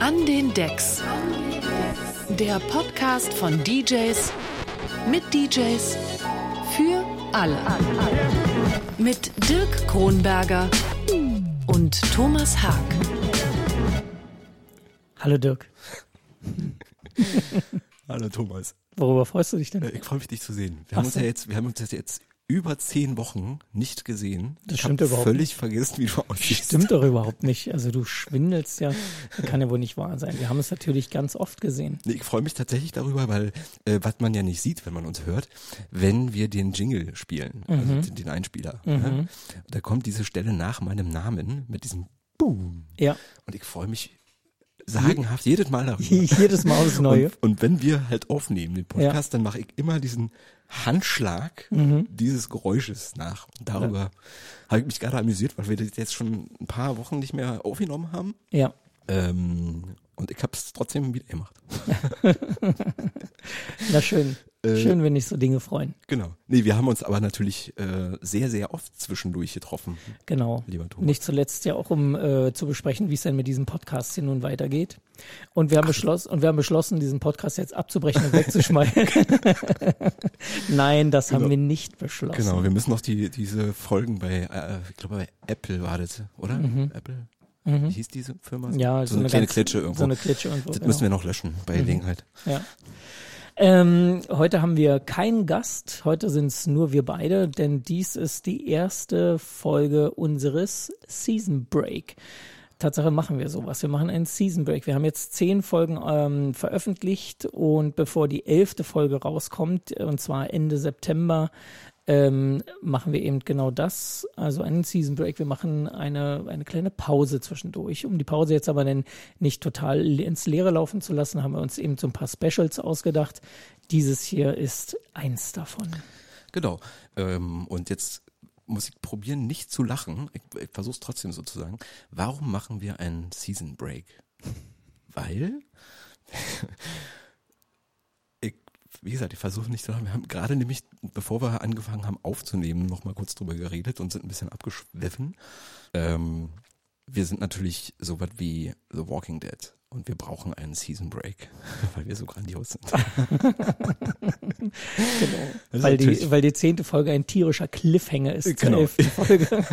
An den Decks. Der Podcast von DJs mit DJs für alle. Mit Dirk Kronberger und Thomas Haag. Hallo Dirk. Hallo Thomas. Worüber freust du dich denn? Äh, Ich freue mich, dich zu sehen. Wir haben uns ja jetzt, wir haben uns jetzt über zehn Wochen nicht gesehen. Das ich stimmt überhaupt völlig vergessen, wie du aussiehst. Stimmt doch überhaupt nicht. Also du schwindelst ja. Das kann ja wohl nicht wahr sein. Wir haben es natürlich ganz oft gesehen. Nee, ich freue mich tatsächlich darüber, weil äh, was man ja nicht sieht, wenn man uns hört, wenn wir den Jingle spielen, Mhm. also den, den Einspieler. Ne? Da kommt diese Stelle nach meinem Namen mit diesem Boom. Ja. Und ich freue mich sagenhaft jedes Mal darüber. Jedes Mal aufs Neue. Und, und wenn wir halt aufnehmen, den Podcast, dann mache ich immer diesen Handschlag Mhm. dieses Geräusches nach. Und darüber habe ich mich gerade amüsiert, weil wir das jetzt schon ein paar Wochen nicht mehr aufgenommen haben. Ja. Ähm, und ich habe es trotzdem wieder gemacht. Na schön. Äh, Schön, wenn dich so Dinge freuen. Genau. Nee, wir haben uns aber natürlich äh, sehr, sehr oft zwischendurch getroffen. Genau. Lieber Thomas. Nicht zuletzt ja auch, um äh, zu besprechen, wie es denn mit diesem Podcast hier nun weitergeht. Und wir haben beschlossen, und wir haben beschlossen, diesen Podcast jetzt abzubrechen und wegzuschmeißen. Nein, das haben Genau. wir nicht beschlossen. Genau, wir müssen noch die, diese Folgen bei, äh, ich glaube bei Apple war das, oder? Apple? Wie hieß diese Firma? Mhm. Ja, so, eine, kleine ganz- Klitsche irgendwo. So eine Klitsche irgendwo. das genau. müssen wir noch löschen bei Gelegenheit. Ja. Ähm, heute haben wir keinen Gast. Heute sind es nur wir beide, denn dies ist die erste Folge unseres Season Break. Tatsache machen wir sowas. Wir machen einen Season Break. Wir haben jetzt zehn Folgen ähm, veröffentlicht und bevor die elfte Folge rauskommt, und zwar Ende September, ähm, machen wir eben genau das, also einen Season Break. Wir machen eine, eine kleine Pause zwischendurch. Um die Pause jetzt aber dann nicht total ins Leere laufen zu lassen, haben wir uns eben so ein paar Specials ausgedacht. Dieses hier ist eins davon. Genau. Ähm, und jetzt muss ich probieren, nicht zu lachen. Ich, ich versuche es trotzdem so zu sagen. Warum machen wir einen Season Break? Weil, wie gesagt, ich versuche nicht zu lachen. Wir haben gerade nämlich, bevor wir angefangen haben aufzunehmen, noch mal kurz drüber geredet und sind ein bisschen abgeschwiffen. Ähm, wir sind natürlich so was wie The Walking Dead und wir brauchen einen Season Break, weil wir so grandios sind. Ist Weil die, weil die zehnte Folge ein tierischer Cliffhanger ist Genau. Folge.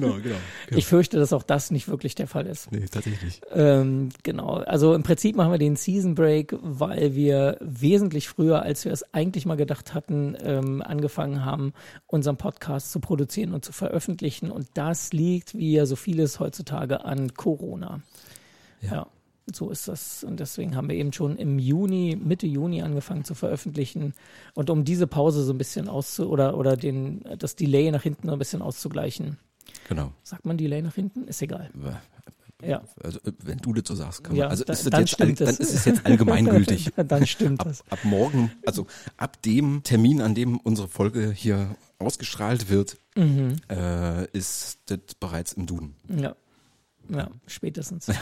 genau, genau. genau. Ich fürchte, dass auch das nicht wirklich der Fall ist. Nee, tatsächlich. Ähm, genau. Also im Prinzip machen wir den Season Break, weil wir wesentlich früher, als wir es eigentlich mal gedacht hatten, ähm, angefangen haben, unseren Podcast zu produzieren und zu veröffentlichen. Und das liegt, wie ja so vieles heutzutage, an Corona. Ja. ja. So ist das. Und deswegen haben wir eben schon im Juni, Mitte Juni angefangen zu veröffentlichen. Und um diese Pause so ein bisschen auszu oder, oder den, das Delay nach hinten so ein bisschen auszugleichen. Genau. Sagt man Delay nach hinten? Ist egal. Ja. Also äh, wenn du das so sagst, kann man. Ja, also da- ist das dann jetzt all, stimmt dann ist es jetzt allgemeingültig. Dann stimmt ab, das. ab morgen, also ab dem Termin, an dem unsere Folge hier ausgestrahlt wird, Mhm. äh, ist das bereits im Duden. Ja. Ja, spätestens.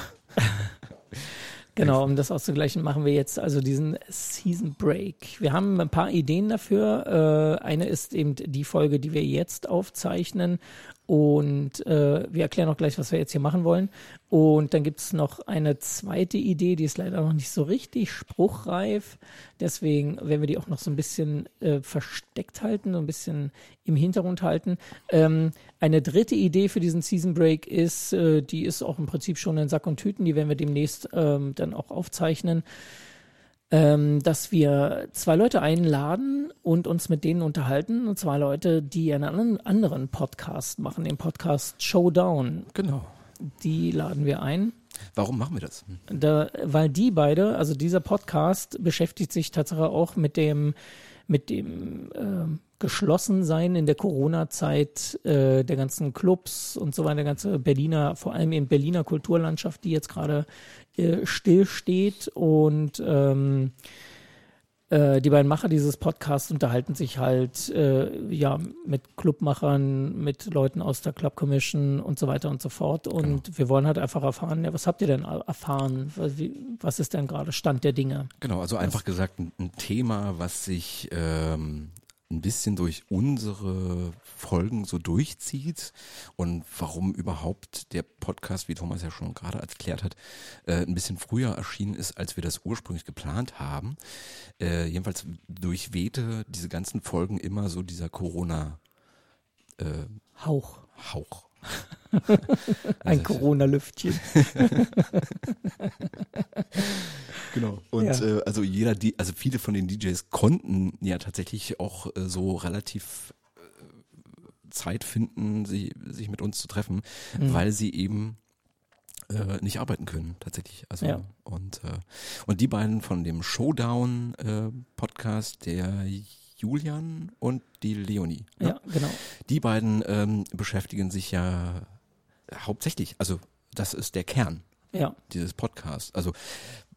Genau, um das auszugleichen, machen wir jetzt also diesen Season Break. Wir haben ein paar Ideen dafür. Äh, eine ist eben die Folge, die wir jetzt aufzeichnen. Und äh, wir erklären auch gleich, was wir jetzt hier machen wollen. Und dann gibt es noch eine zweite Idee, die ist leider noch nicht so richtig spruchreif. Deswegen werden wir die auch noch so ein bisschen äh, versteckt halten, so ein bisschen im Hintergrund halten. Ähm, eine dritte Idee für diesen Season Break ist, äh, die ist auch im Prinzip schon in Sack und Tüten, die werden wir demnächst ähm, dann auch aufzeichnen ähm, dass wir zwei Leute einladen und uns mit denen unterhalten. Und zwei Leute, die einen anderen- Podcast machen, den Podcast Showdown. Genau. Die laden wir ein. Warum machen wir das? Da, weil die beide, also dieser Podcast beschäftigt sich tatsächlich auch mit dem, mit dem ähm, Geschlossensein in der Corona-Zeit äh, der ganzen Clubs und so weiter, der ganze Berliner, vor allem in Berliner Kulturlandschaft, die jetzt gerade äh, stillsteht und ähm, äh, die beiden Macher dieses Podcasts unterhalten sich halt äh, ja mit Clubmachern, mit Leuten aus der Club Commission und so weiter und so fort. Und wir wollen halt einfach erfahren, ja, was habt ihr denn erfahren? Was, wie, was ist denn gerade Stand der Dinge? Genau, also einfach gesagt ein, ein Thema, was sich ähm, ein bisschen durch unsere Folgen so durchzieht und warum überhaupt der Podcast, wie Thomas ja schon gerade erklärt hat, äh, ein bisschen früher erschienen ist, als wir das ursprünglich geplant haben. Äh, jedenfalls durchwehte diese ganzen Folgen immer so dieser Corona äh, Hauch. Hauch. Ein Corona-Lüftchen. Genau. Und Ja. äh, also jeder, die, also viele von den DJs konnten ja tatsächlich auch äh, so relativ äh, Zeit finden, sie, sich mit uns zu treffen, Mhm. weil sie eben äh, nicht arbeiten können, tatsächlich. Also Ja. und äh, und die beiden von dem Showdown äh, Podcast, der Julian und die Leonie. ne? Ja, genau. Die beiden ähm, beschäftigen sich ja hauptsächlich, also das ist der Kern Ja, dieses Podcasts. Also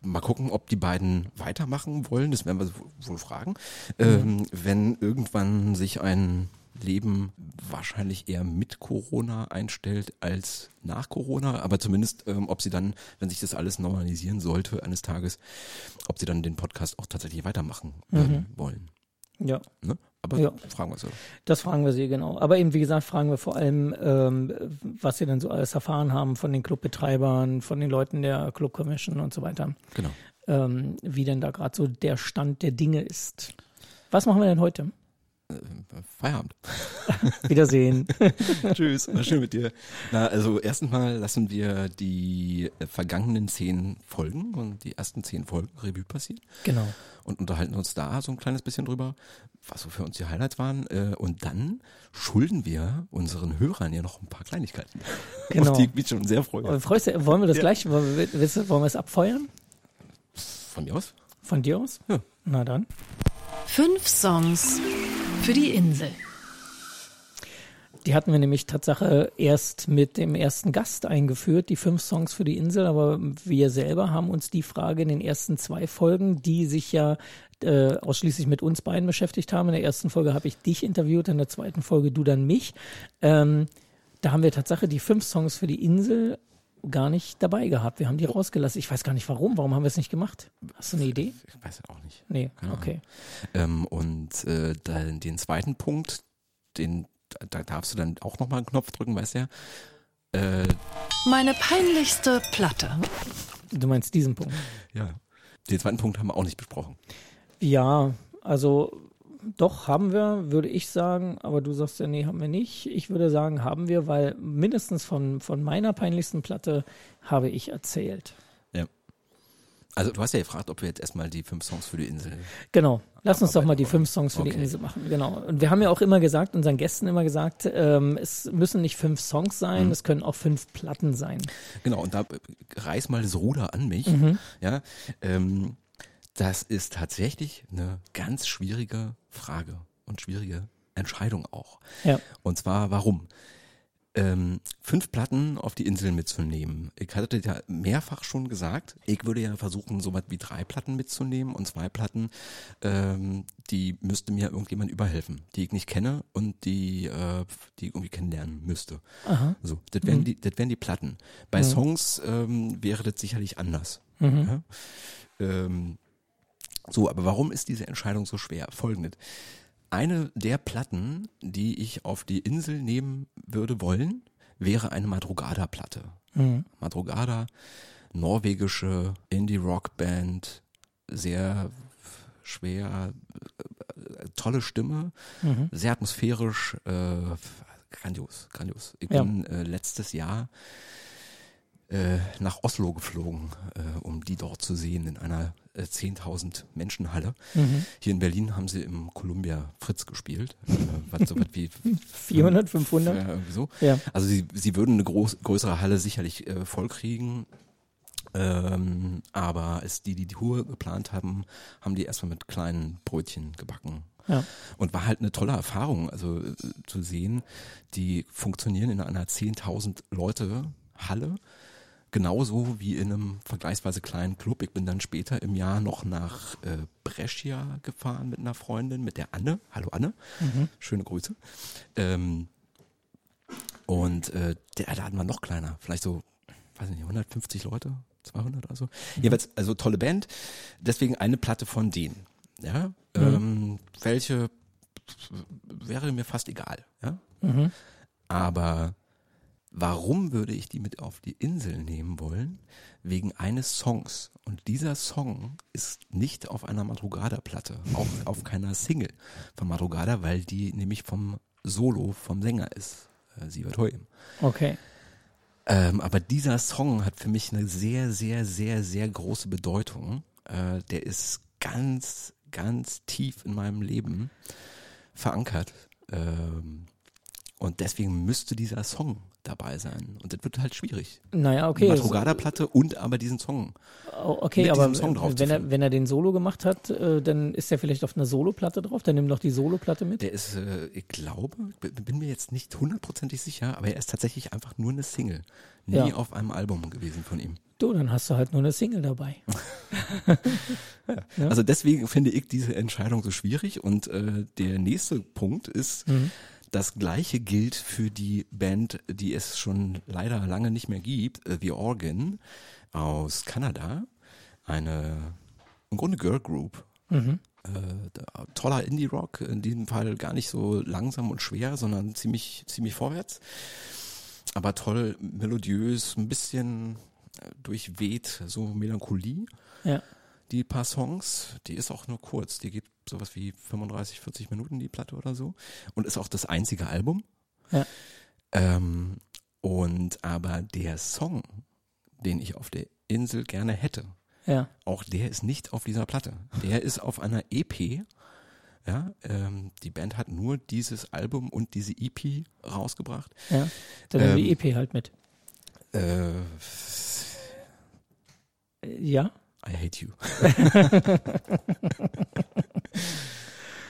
mal gucken, ob die beiden weitermachen wollen, das werden wir wohl fragen. Ähm, wenn irgendwann sich ein Leben wahrscheinlich eher mit Corona einstellt als nach Corona, aber zumindest, ähm, ob sie dann, wenn sich das alles normalisieren sollte eines Tages, ob sie dann den Podcast auch tatsächlich weitermachen ähm, wollen. Ja. Ne? Aber Ja. fragen wir so. Das fragen wir sie genau. Aber eben, wie gesagt, fragen wir vor allem, ähm, was sie denn so alles erfahren haben von den Clubbetreibern, von den Leuten der Club Commission und so weiter. Genau. Ähm, wie denn da gerade so der Stand der Dinge ist. Was machen wir denn heute? Feierabend. Wiedersehen. Tschüss, war schön mit dir. Na, also erstens mal lassen wir die äh, vergangenen zehn Folgen und die ersten zehn Folgen Revue passieren genau. und unterhalten uns da so ein kleines bisschen drüber, was so für uns die Highlights waren. Äh, Und dann schulden wir unseren Hörern ja noch ein paar Kleinigkeiten, Genau. auf die ich mich schon sehr freue. Freust du, wollen wir das gleich, wollen wir, willst du- wollen wir es abfeuern? Von mir aus? Von dir aus? Ja. Na dann. Fünf Songs für die Insel. Die hatten wir nämlich Tatsache erst mit dem ersten Gast eingeführt, die fünf Songs für die Insel, aber wir selber haben uns die Frage in den ersten zwei Folgen, die sich ja äh, ausschließlich mit uns beiden beschäftigt haben. In der ersten Folge habe ich dich interviewt, in der zweiten Folge du dann mich. Ähm, da haben wir Tatsache die fünf Songs für die Insel gar nicht dabei gehabt. Wir haben die rausgelassen. Ich weiß gar nicht warum. Warum haben wir es nicht gemacht? Hast du eine Idee? Ich weiß ja auch nicht. Nee, Keine Ahnung. okay. Ähm, und äh, dann den zweiten Punkt, den da darfst du dann auch nochmal einen Knopf drücken, weißt du ja. Äh, Meine peinlichste Platte. Du meinst diesen Punkt. ja. Den zweiten Punkt haben wir auch nicht besprochen. Ja, also doch haben wir, würde ich sagen, aber du sagst ja, nee, haben wir nicht. Ich würde sagen, haben wir, weil mindestens von, von meiner peinlichsten Platte habe ich erzählt. Also du hast ja gefragt, ob wir jetzt erstmal die fünf Songs für die Insel. Genau. Lass uns doch mal die fünf Songs für die Okay. Insel machen. Genau. Und wir haben ja auch immer gesagt, unseren Gästen immer gesagt, ähm, es müssen nicht fünf Songs sein, es können auch fünf Platten sein. Genau, und da äh, reiß mal das Ruder an mich. Ja, ähm, das ist tatsächlich eine ganz schwierige Frage und schwierige Entscheidung auch. Ja. Und zwar warum? Ähm, fünf Platten auf die Insel mitzunehmen. Ich hatte ja mehrfach schon gesagt, ich würde ja versuchen, so was wie drei Platten mitzunehmen und zwei Platten, ähm, die müsste mir irgendjemand überhelfen, die ich nicht kenne und die, äh, die ich irgendwie kennenlernen müsste. Aha. So, das wären, die, das wären die Platten. Bei Songs ähm, wäre das sicherlich anders. Ja? Ähm, so, aber warum ist diese Entscheidung so schwer? Folgendes. Eine der Platten, die ich auf die Insel nehmen würde wollen, wäre eine Madrugada-Platte. Mhm. Madrugada, norwegische Indie-Rock-Band, sehr schwer, äh, tolle Stimme, Mhm. sehr atmosphärisch, äh, grandios, grandios. Ich Ja. bin äh, letztes Jahr äh, nach Oslo geflogen, äh, um die dort zu sehen in einer äh, 10.000 Menschenhalle. Mhm. Hier in Berlin haben sie im Columbia Fritz gespielt, äh, was so was wie 400, 500? Ja, irgendwie so. Ja. Also sie, sie würden eine groß, größere Halle sicherlich äh, vollkriegen. Ähm, aber als die, die die Tour geplant haben, haben die erstmal mit kleinen Brötchen gebacken. Ja. Und war halt eine tolle Erfahrung, also äh, zu sehen, die funktionieren in einer 10.000 Leute Halle, genauso wie in einem vergleichsweise kleinen Club. Ich bin dann später im Jahr noch nach äh, Brescia gefahren mit einer Freundin, mit der Anne. Hallo Anne, schöne Grüße. Ähm, und äh, der Laden war noch kleiner, vielleicht so, weiß nicht, 150 Leute, 200 oder so. Jeweils, also tolle Band, deswegen eine Platte von denen. Ja, ähm, welche wäre mir fast egal. Ja? Mhm. Aber warum würde ich die mit auf die Insel nehmen wollen? Wegen eines Songs. Und dieser Song ist nicht auf einer Madrugada-Platte, auch auf keiner Single von Madrugada, weil die nämlich vom Solo vom Sänger ist, äh, Sievert Hoyem. Okay. Ähm, aber dieser Song hat für mich eine sehr, sehr, sehr, sehr große Bedeutung. Äh, der ist ganz, ganz tief in meinem Leben verankert. Ähm, und deswegen müsste dieser Song dabei sein. Und das wird halt schwierig. Naja, Die okay. Madrugada-Platte und aber diesen Song. Oh, Okay, mit aber Song drauf wenn, er, wenn er den Solo gemacht hat, äh, dann ist er vielleicht auf einer Soloplatte drauf. Dann nimm doch die Soloplatte mit. Der ist, äh, ich glaube, bin mir jetzt nicht hundertprozentig sicher, aber er ist tatsächlich einfach nur eine Single. Nie Ja. auf einem Album gewesen von ihm. Du, dann hast du halt nur eine Single dabei. Ja. Also deswegen finde ich diese Entscheidung so schwierig. Und äh, der nächste Punkt ist, Mhm. Das gleiche gilt für die Band, die es schon leider lange nicht mehr gibt, äh, The Organ aus Kanada. Eine im Grunde Girl Group. Mhm. Äh, toller Indie-Rock, in diesem Fall gar nicht so langsam und schwer, sondern ziemlich, ziemlich vorwärts. Aber toll melodiös, ein bisschen äh, durchweht, so Melancholie Ja. die paar Songs, die ist auch nur kurz, die geht sowas wie 35, 40 Minuten die Platte oder so und ist auch das einzige Album. Ja. Ähm, und aber der Song, den ich auf der Insel gerne hätte, Ja. auch der ist nicht auf dieser Platte. Der ist auf einer EP. Ja, ähm, die Band hat nur dieses Album und diese EP rausgebracht. Ja. Dann nimm die Ähm, EP halt mit. Äh, Ja. I hate you.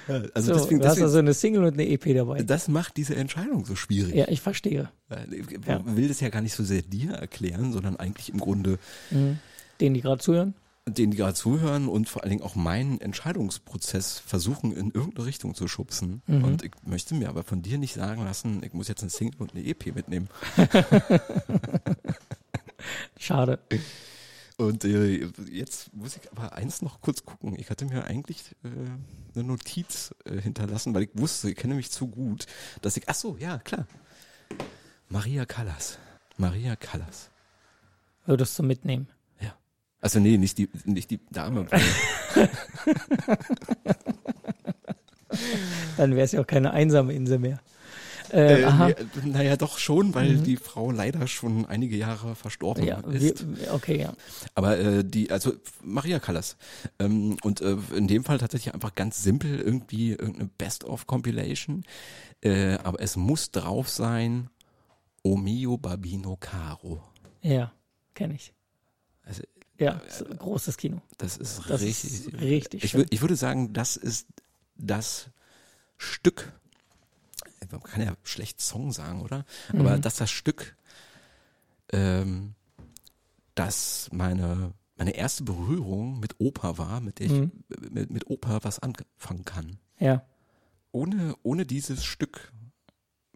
Ja, also so, deswegen, du hast deswegen also eine Single und eine EP dabei. das macht diese Entscheidung so schwierig. Ja, ich verstehe. Weil Ich will das ja gar nicht so sehr dir erklären, sondern eigentlich im Grunde Mhm. Denen, die gerade zuhören. denen, die gerade zuhören und vor allen Dingen auch meinen Entscheidungsprozess versuchen in irgendeine Richtung zu schubsen. Mhm. Und ich möchte mir aber von dir nicht sagen lassen, ich muss jetzt eine Single und eine EP mitnehmen. Schade. Und äh, jetzt muss ich aber eins noch kurz gucken. Ich hatte mir eigentlich äh, eine Notiz äh, hinterlassen, weil ich wusste, ich kenne mich zu gut, dass ich, ach so, ja, klar. Maria Callas. Maria Callas. Würdest du mitnehmen? Ja. Also nee, nicht die, nicht die Dame. Dann wäre es ja auch keine einsame Insel mehr. Äh, Äh, naja, doch schon, weil Mhm. die Frau leider schon einige Jahre verstorben Ja, ist. wir, okay, ja. Aber äh, die, also Maria Callas. Ähm, und äh, in dem Fall tatsächlich einfach ganz simpel irgendwie irgendeine Best-of-Compilation. Äh, aber es muss drauf sein, O mio Babino Caro. Ja, kenne ich. Also Ja, ein großes Kino. das ist Das richtig. ist richtig ich, ich würde sagen, das ist das Stück. Man kann ja schlecht Song sagen, oder? Aber Mhm. das ist das Stück, ähm, das meine, meine erste Berührung mit Oper war, mit der ich Mhm. mit, mit Oper was anfangen kann. Ja. Ohne, ohne dieses Stück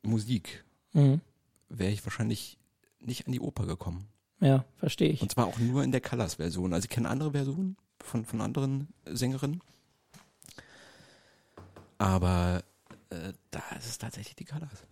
Musik Mhm. wäre ich wahrscheinlich nicht an die Oper gekommen. Ja, verstehe ich. Und zwar auch nur in der Colors-Version. Also ich kenne andere Versionen von, von anderen Sängerinnen. Aber äh, da ist es tatsächlich die Colors.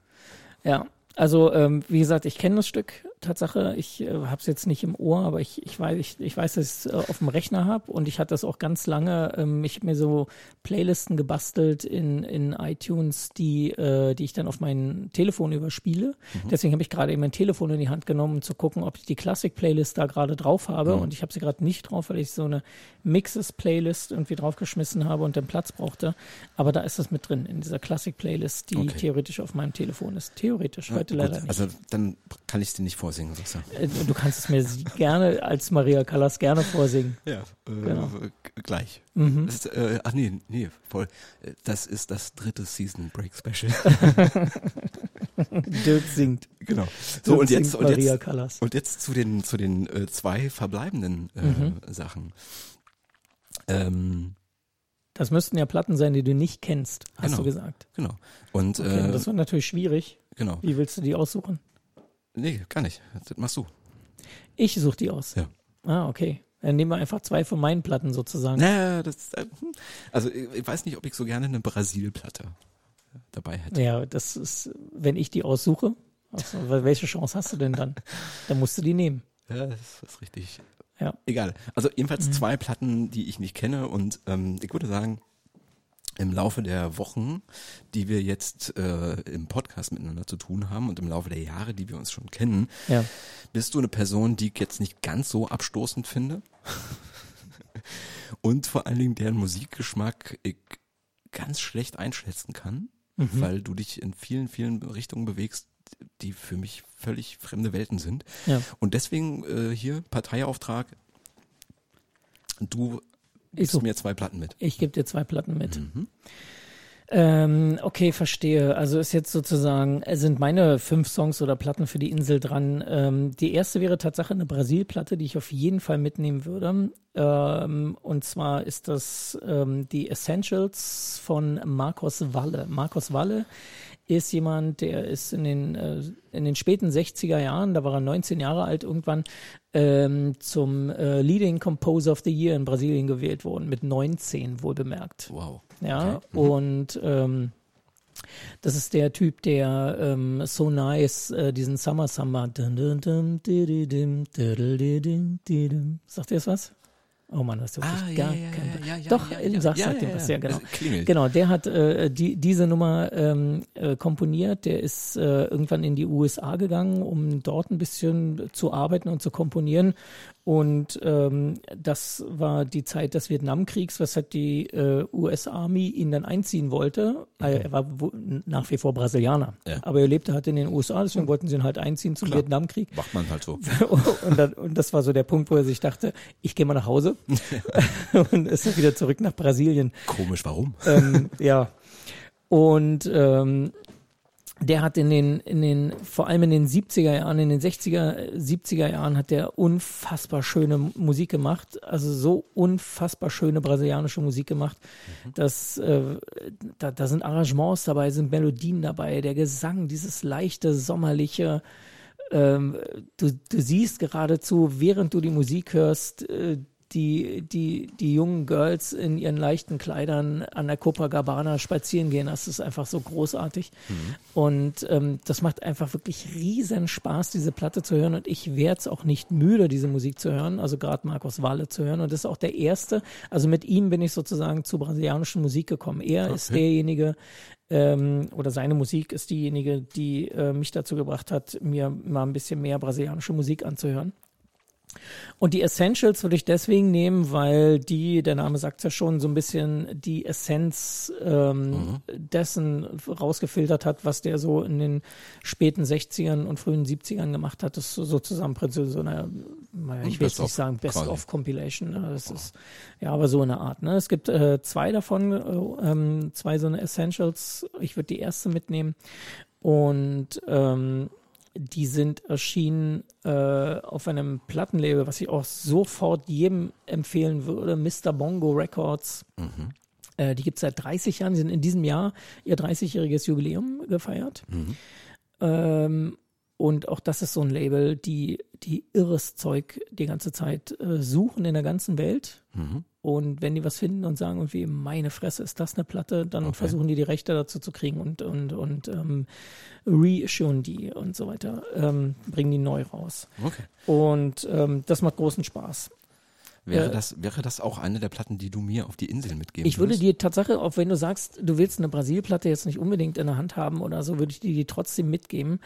Ja, also ähm, wie gesagt, ich kenne das Stück Tatsache. Ich äh, habe es jetzt nicht im Ohr, aber ich, ich weiß, ich, ich weiß, dass ich es äh, auf dem Rechner habe und ich hatte das auch ganz lange. Ähm, ich habe mir so Playlisten gebastelt in, in iTunes, die, äh, die ich dann auf mein Telefon überspiele. Deswegen habe ich gerade eben mein Telefon in die Hand genommen, um zu gucken, ob ich die Classic-Playlist da gerade drauf habe. Und ich habe sie gerade nicht drauf, weil ich so eine Mixes-Playlist irgendwie draufgeschmissen habe und den Platz brauchte. Aber da ist es mit drin, in dieser Classic-Playlist, die Okay. theoretisch auf meinem Telefon ist. Theoretisch, heute Ja, leider nicht. Also dann kann ich es dir nicht vorsingen, du. Äh, Du kannst es mir gerne als Maria Callas gerne vorsingen. Ja, äh, Genau. g- gleich. Mhm. Das ist, äh, ach nee, nee, voll. Äh, Das ist das dritte Season Break Special. Dirk singt. genau. Dirk So und jetzt und Maria jetzt Callas. und jetzt zu den zu den äh, zwei verbleibenden äh, Mhm. Sachen. Ähm, Das müssten ja Platten sein, die du nicht kennst, hast Genau. du gesagt. genau. Und Okay, und äh, das wird natürlich schwierig. genau. Wie willst du die aussuchen? Nee, gar nicht. Das machst du. Ich suche die aus. Ja. Ah, okay. Dann nehmen wir einfach zwei von meinen Platten sozusagen. Naja, das, äh, hm. also ich, ich weiß nicht, ob ich so gerne eine Brasil-Platte dabei hätte. Ja, das ist, wenn ich die aussuche, also, welche Chance hast du denn dann? Dann musst du die nehmen. Ja, das ist richtig. Ja. Egal. Also jedenfalls mhm. zwei Platten, die ich nicht kenne und ähm, ich würde sagen, im Laufe der Wochen, die wir jetzt äh, im Podcast miteinander zu tun haben und im Laufe der Jahre, die wir uns schon kennen, ja. bist du eine Person, die ich jetzt nicht ganz so abstoßend finde. und vor allen Dingen deren Musikgeschmack ich ganz schlecht einschätzen kann, mhm. weil du dich in vielen, vielen Richtungen bewegst, die für mich völlig fremde Welten sind. Ja. Und deswegen äh, hier Parteiauftrag. Du gibst so, mir zwei Platten mit. Ich gebe dir zwei Platten mit. Mhm. Ähm, okay, verstehe. Also ist jetzt sozusagen, sind meine fünf Songs oder Platten für die Insel dran. Ähm, die erste wäre Tatsache eine Brasil-Platte, die ich auf jeden Fall mitnehmen würde. Ähm, und zwar ist das ähm, die Essentials von Marcos Walle. Marcos Walle ist jemand, der ist in den, äh, in den späten 60er Jahren, da war er 19 Jahre alt irgendwann, ähm, zum äh, Leading Composer of the Year in Brasilien gewählt worden, mit 19 wohl bemerkt. Wow. Ja, okay. mhm. und ähm, das ist der Typ, der ähm, so nice äh, diesen Summer Summer. Sagt ihr das was? Oh Mann, das ist wirklich ah, gar ja, kein ja, ja, Doch, ja, ja, sagt, ihm was, ja. ja, genau. Klingelt. Genau, der hat äh, die, diese Nummer ähm, äh, komponiert. Der ist äh, irgendwann in die USA gegangen, um dort ein bisschen zu arbeiten und zu komponieren. Und ähm, das war die Zeit des Vietnamkriegs, weshalb die äh, US-Army ihn dann einziehen wollte. Okay. Er war nach wie vor Brasilianer, Ja. aber er lebte halt in den USA, deswegen wollten sie ihn halt einziehen zum Klar. Vietnamkrieg. Macht man halt so. und, dann, und das war so der Punkt, wo er sich dachte, ich gehe mal nach Hause und ist wieder zurück nach Brasilien. Komisch, warum? Ähm, ja. Und ähm, der hat in den, in den, vor allem in den 70er Jahren, in den 60er, 70er Jahren hat der unfassbar schöne Musik gemacht. Also so unfassbar schöne brasilianische Musik gemacht. Mhm. dass äh, da, da sind Arrangements dabei, sind Melodien dabei, der Gesang, dieses leichte, sommerliche, ähm, du, du siehst geradezu, während du die Musik hörst, äh, die, die, die jungen Girls in ihren leichten Kleidern an der Copacabana spazieren gehen. Das ist einfach so großartig. Mhm. Und ähm, das macht einfach wirklich riesen Spaß, diese Platte zu hören. Und ich werde es auch nicht müde, diese Musik zu hören, also gerade Markus Walle zu hören. Und das ist auch der erste, also mit ihm bin ich sozusagen zur brasilianischen Musik gekommen. Er Okay. ist derjenige, ähm, oder seine Musik ist diejenige, die äh, mich dazu gebracht hat, mir mal ein bisschen mehr brasilianische Musik anzuhören. Und die Essentials würde ich deswegen nehmen, weil die, der Name sagt ja schon, so ein bisschen die Essenz ähm, dessen rausgefiltert hat, was der so in den späten 60ern und frühen 70ern gemacht hat. Das ist so, so zusammen so eine, naja, ich will jetzt nicht sagen Best quasi. of Compilation. Ne? Das ist ja aber so eine Art. Ne? Es gibt äh, zwei davon, äh, ähm, zwei so eine Essentials. Ich würde die erste mitnehmen. Und ähm, die sind erschienen äh, auf einem Plattenlabel, was ich auch sofort jedem empfehlen würde, Mr. Bongo Records. Mhm. Äh, die gibt es seit 30 Jahren, die sind in diesem Jahr ihr 30-jähriges Jubiläum gefeiert. Mhm. Ähm, und auch das ist so ein Label, die, die irres Zeug die ganze Zeit äh, suchen in der ganzen Welt. Mhm. Und wenn die was finden und sagen, irgendwie, meine Fresse, ist das eine Platte, dann Okay. versuchen die die Rechte dazu zu kriegen und, und, und ähm, reissuen die und so weiter, ähm, bringen die neu raus. Okay. Und ähm, das macht großen Spaß. Wäre, Äh, das, wäre das auch eine der Platten, die du mir auf die Insel mitgeben Ich würde würdest? die Tatsache, auch wenn du sagst, du willst eine Brasilplatte jetzt nicht unbedingt in der Hand haben oder so, würde ich dir die trotzdem mitgeben.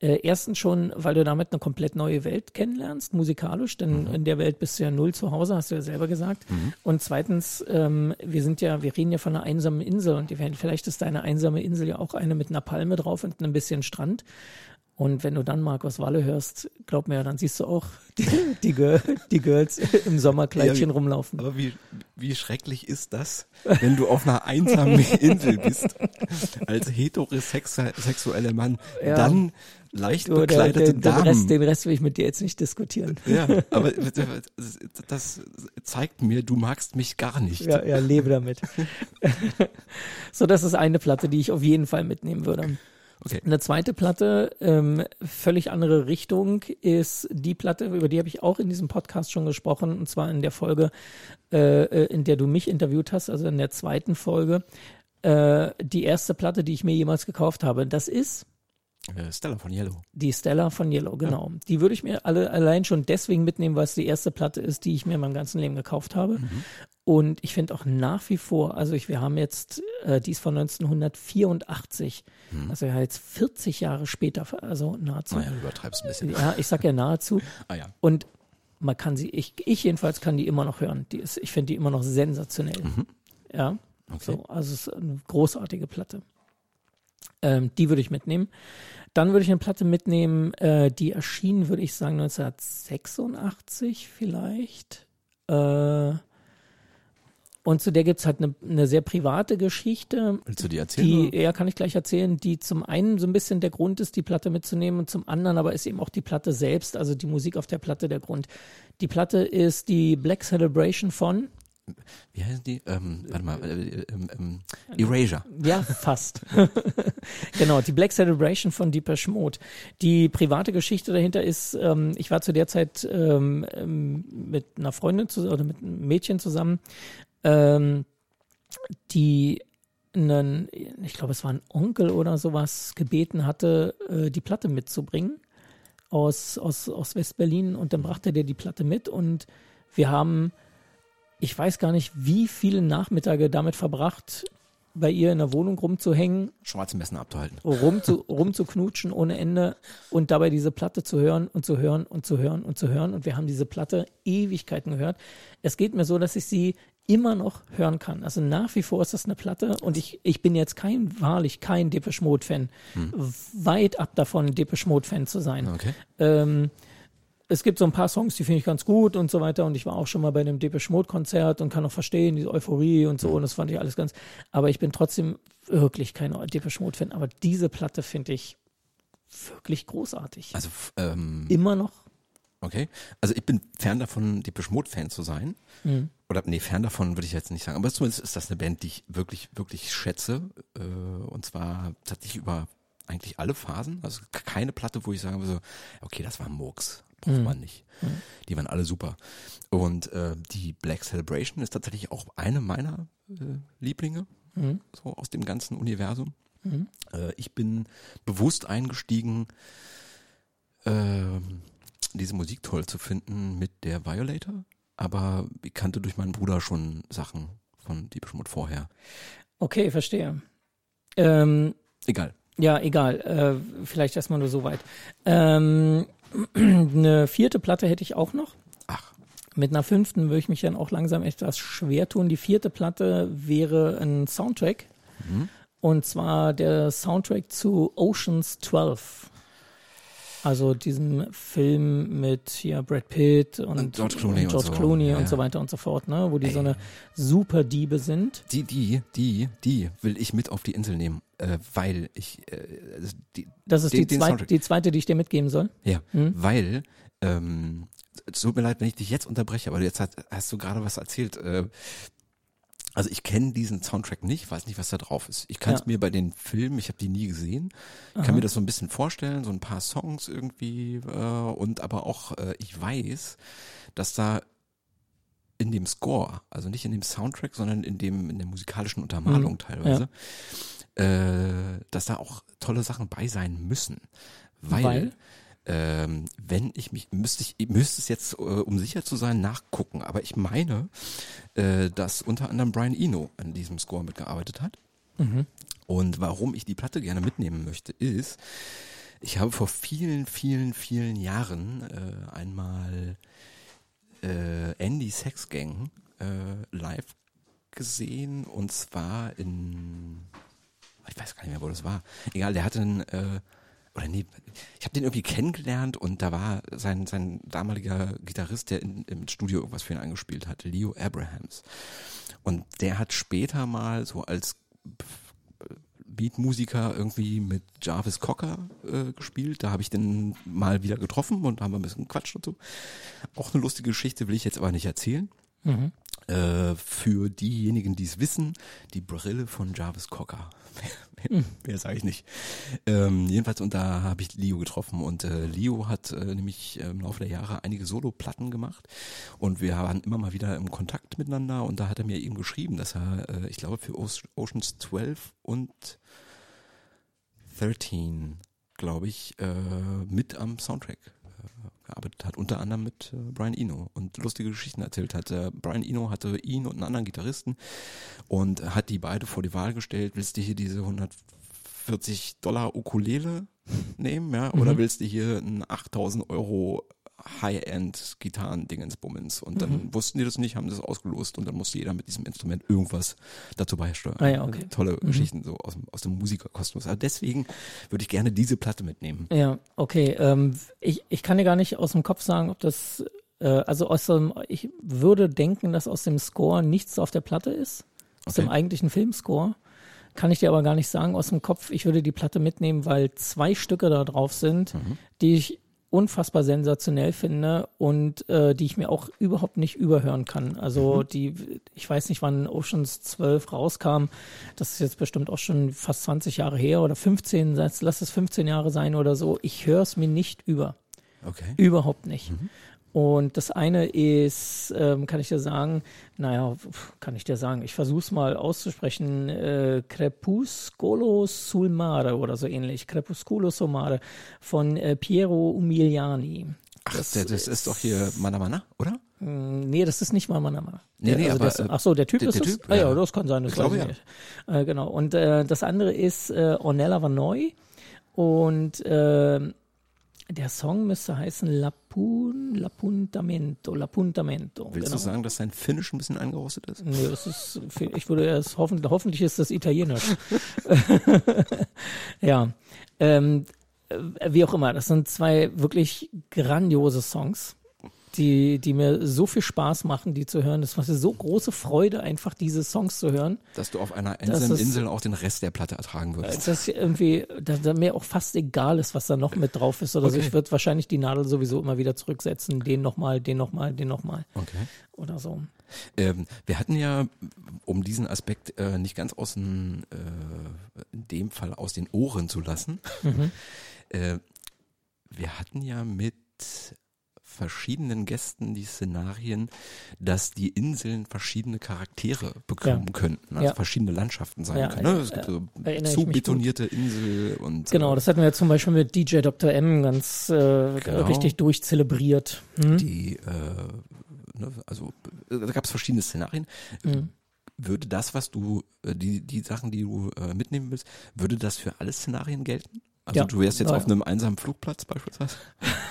Äh, erstens schon, weil du damit eine komplett neue Welt kennenlernst, musikalisch, denn in der Welt bist du ja null zu Hause, hast du ja selber gesagt. Und zweitens, ähm, wir sind ja, wir reden ja von einer einsamen Insel und die- vielleicht ist deine einsame Insel ja auch eine mit einer Palme drauf und ein bisschen Strand. Und wenn du dann Markus Walle hörst, glaub mir, dann siehst du auch die, die, Girl, die Girls im Sommerkleidchen Ja, wie- rumlaufen. Aber wie, wie schrecklich ist das, wenn du auf einer einsamen Insel bist, als heterosexueller Mann, Ja. dann leicht Du, der, bekleidete der, den, Damen. Rest, den Rest will ich mit dir jetzt nicht diskutieren. ja, aber das zeigt mir, du magst mich gar nicht. Ja, ja, lebe damit. so, das ist eine Platte, die ich auf jeden Fall mitnehmen würde. Okay. Eine zweite Platte, ähm, völlig andere Richtung, ist die Platte, über die habe ich auch in diesem Podcast schon gesprochen, und zwar in der Folge, äh, äh, in der du mich interviewt hast, also in der zweiten Folge. Äh, die erste Platte, die ich mir jemals gekauft habe, das ist Stella von Yellow. die Stella von Yellow, genau. Die würde ich mir alle allein schon deswegen mitnehmen, weil es die erste Platte ist, die ich mir in meinem ganzen Leben gekauft habe. Und ich finde auch nach wie vor, also ich, wir haben jetzt, äh, die ist von 1984, also ja jetzt 40 Jahre später, also nahezu. Naja, du übertreibst ein bisschen. Ja, ich sag ja nahezu. Ah ja. Und man kann sie, ich, ich jedenfalls kann die immer noch hören. Die ist, ich finde die immer noch sensationell. Ja. Okay. So, also es ist eine großartige Platte. Ähm, die würde ich mitnehmen. Dann würde ich eine Platte mitnehmen, äh, die erschien, würde ich sagen, 1986 vielleicht. Äh, und zu der gibt's halt eine, eine sehr private Geschichte. Willst du die erzählen? Die, ja, kann ich gleich erzählen, die zum einen so ein bisschen der Grund ist, die Platte mitzunehmen und zum anderen aber ist eben auch die Platte selbst, also die Musik auf der Platte der Grund. Die Platte ist die Black Celebration von, Wie heißen die? Ähm, warte mal, äh, ähm, ähm, Erasure. ja, fast. genau, die Black Celebration von Deepesh Mode. Die private Geschichte dahinter ist, ähm, ich war zu der Zeit ähm, ähm, mit einer Freundin zusammen oder mit einem Mädchen zusammen, die einen, ich glaube, es war ein Onkel oder sowas, gebeten hatte, äh, die Platte mitzubringen aus, aus, aus West-Berlin und dann brachte der die Platte mit und wir haben, ich weiß gar nicht, wie viele Nachmittage damit verbracht, bei ihr in der Wohnung rumzuhängen, Schwarze Messen abzuhalten. rum zu, rumzuknutschen ohne Ende und dabei diese Platte zu hören und zu hören und zu hören und zu hören. Und wir haben diese Platte Ewigkeiten gehört. Es geht mir so, dass ich sie immer noch hören kann. Also nach wie vor ist das eine Platte und ich, ich bin jetzt kein, wahrlich kein Depeche Mode Fan. Weit ab davon, Depeche Mode Fan zu sein. Okay. Ähm, es gibt so ein paar Songs, die finde ich ganz gut und so weiter. Und ich war auch schon mal bei einem Depeche Mode Konzert und kann auch verstehen, diese Euphorie und so. Und das fand ich alles ganz. Aber ich bin trotzdem wirklich kein Depeche Mode Fan. Aber diese Platte finde ich wirklich großartig. Also, ähm, Immer noch. okay. Also ich bin fern davon, Depeche Mode Fan zu sein. Mhm. Oder nee, fern davon würde ich jetzt nicht sagen. Aber zumindest ist das eine Band, die ich wirklich, wirklich schätze. Äh, und zwar tatsächlich über eigentlich alle Phasen. Also keine Platte, wo ich sagen würde, okay, das war Murks. Braucht man nicht. Die waren alle super. Und äh, die Black Celebration ist tatsächlich auch eine meiner äh, Lieblinge. So aus dem ganzen Universum. Äh, ich bin bewusst eingestiegen, ähm, diese Musik toll zu finden mit der Violator, aber ich kannte durch meinen Bruder schon Sachen von Deepish Mode vorher. Okay, verstehe. Ähm, Egal. ja, egal. Äh, vielleicht erstmal nur so weit. Ähm, eine vierte Platte hätte ich auch noch. Ach, Mit einer fünften würde ich mich dann auch langsam etwas schwer tun. Die vierte Platte wäre ein Soundtrack. Und zwar der Soundtrack zu Oceans 12. Also diesem Film mit hier Brad Pitt und, Und George Clooney und George so. Clooney Ja, und so weiter und so fort, ne? Wo die so Ey. eine super Diebe sind. die, die, die, die will ich mit auf die Insel nehmen, äh, weil ich, äh, also die, Das ist Den- die, zweit, die zweite, die ich dir mitgeben soll. ja, Hm? weil, ähm, es tut mir leid, wenn ich dich jetzt unterbreche, aber jetzt hast, hast du gerade was erzählt. Äh, also ich kenne diesen Soundtrack nicht, weiß nicht, was da drauf ist. Ich kann es Ja. mir bei den Filmen, ich habe die nie gesehen, kann mir das so ein bisschen vorstellen, so ein paar Songs irgendwie äh, und aber auch äh, ich weiß, dass da in dem Score, also nicht in dem Soundtrack, sondern in dem in der musikalischen Untermalung Mhm. teilweise, äh, dass da auch tolle Sachen bei sein müssen, weil, Weil? Ähm, wenn ich mich müsste ich ich müsste es jetzt äh, um sicher zu sein nachgucken, aber ich meine, äh, dass unter anderem Brian Eno an diesem Score mitgearbeitet hat. Und warum ich die Platte gerne mitnehmen möchte, ist, ich habe vor vielen, vielen, vielen Jahren äh, einmal äh, Andy Sex Gang äh, live gesehen und zwar in, ich weiß gar nicht mehr, wo das war. Egal, der hatte einen, äh, oder nee, ich habe den irgendwie kennengelernt und da war sein, sein damaliger Gitarrist, der in, im Studio irgendwas für ihn angespielt hat, Leo Abrahams. Und der hat später mal so als Beatmusiker irgendwie mit Jarvis Cocker äh, gespielt. Da habe ich den mal wieder getroffen und haben ein bisschen und so. Auch eine lustige Geschichte, will ich jetzt aber nicht erzählen. Äh, für diejenigen, die es wissen, die Brille von Jarvis Cocker. Mehr, sage ich nicht. Ähm, jedenfalls, und da habe ich Leo getroffen und äh, Leo hat äh, nämlich im Laufe der Jahre einige Solo-Platten gemacht und wir waren immer mal wieder im Kontakt miteinander und da hat er mir eben geschrieben, dass er, äh, ich glaube, für Oceans 12 und 13, glaube ich, äh, mit am Soundtrack äh, gearbeitet hat, unter anderem mit äh, Brian Eno und lustige Geschichten erzählt hat. Äh, Brian Eno hatte ihn und einen anderen Gitarristen und hat die beide vor die Wahl gestellt, willst du hier diese 140 Dollar Ukulele nehmen, ja, oder Mhm. willst du hier einen 8000 Euro High-End-Gitarren-Dingensbummens und dann Mhm. wussten die das nicht, haben das ausgelost und dann musste jeder mit diesem Instrument irgendwas dazu beisteuern. Ah ja, okay. Tolle Mhm. Geschichten so aus, dem- aus dem Musikerkosmos. Also deswegen würde ich gerne diese Platte mitnehmen. Ja, okay. Ähm, ich, ich kann dir gar nicht aus dem Kopf sagen, ob das, äh, also aus dem, ich würde denken, dass aus dem Score nichts auf der Platte ist, aus Okay. dem eigentlichen Filmscore. Kann ich dir aber gar nicht sagen aus dem Kopf. Ich würde die Platte mitnehmen, weil zwei Stücke da drauf sind, die ich unfassbar sensationell finde und äh, die ich mir auch überhaupt nicht überhören kann. Also die, ich weiß nicht, wann Oceans 12 rauskam. Das ist jetzt bestimmt auch schon fast 20 Jahre her oder 15, lass lass es 15 Jahre sein oder so. Ich höre es mir nicht über. Okay. Überhaupt nicht. Und das eine ist, ähm, kann ich dir sagen, naja, kann ich dir sagen, ich versuche es mal auszusprechen, äh, Crepuscolo sul mare oder so ähnlich, Crepuscolo sul mare von äh, Piero Umiliani. Ach, das, das ist, doch hier Mana Mana, oder? Mm, Nee, das ist nicht mal Manama. Nee, nee, aber, das, äh, ach so, der Typ der- ist der? Typ, ah, ja, ja. das kann sein, das Ich weiß glaube, ich ja. nicht. Äh, genau. Und äh, das andere ist äh, Ornella Vanoy und äh, der Song müsste heißen Lapun, Lapuntamento, Lapuntamento. Willst genau. du sagen, dass dein Finnisch ein bisschen eingerostet ist? Nee, das ist, ich würde erst hoffen, hoffentlich ist das Italienisch. ja. Ähm, äh, wie auch immer, das sind zwei wirklich grandiose Songs, die, die mir so viel Spaß machen, die zu hören. Das macht mir so große Freude, einfach diese Songs zu hören. Dass du auf einer ist- Insel auch den Rest der Platte ertragen würdest. Dass irgendwie, dass da mir auch fast egal ist, was da noch mit drauf ist. Oder so. Okay. Ich würde wahrscheinlich die Nadel sowieso immer wieder zurücksetzen. Den nochmal, den nochmal, den nochmal. Okay. Oder so. Ähm, wir hatten ja, um diesen Aspekt äh, nicht ganz aus den, äh, in dem Fall aus den Ohren zu lassen, Mhm. äh, wir hatten ja mit verschiedenen Gästen die Szenarien, dass die Inseln verschiedene Charaktere bekommen Ja. könnten, also Ja. verschiedene Landschaften sein Ja, können. Ne? Es äh, gibt so erinnere ich zu mich betonierte Insel und Genau, äh, das hatten wir zum Beispiel mit DJ Dr. M ganz äh, Genau. richtig durchzelebriert. Hm? die, äh, ne, also äh, da gab es verschiedene Szenarien. Mhm. Würde das, was du, äh, die, die Sachen, die du mitnehmen willst, würde das für alle Szenarien gelten? Also Ja. du wärst jetzt Ja, auf einem einsamen Flugplatz beispielsweise?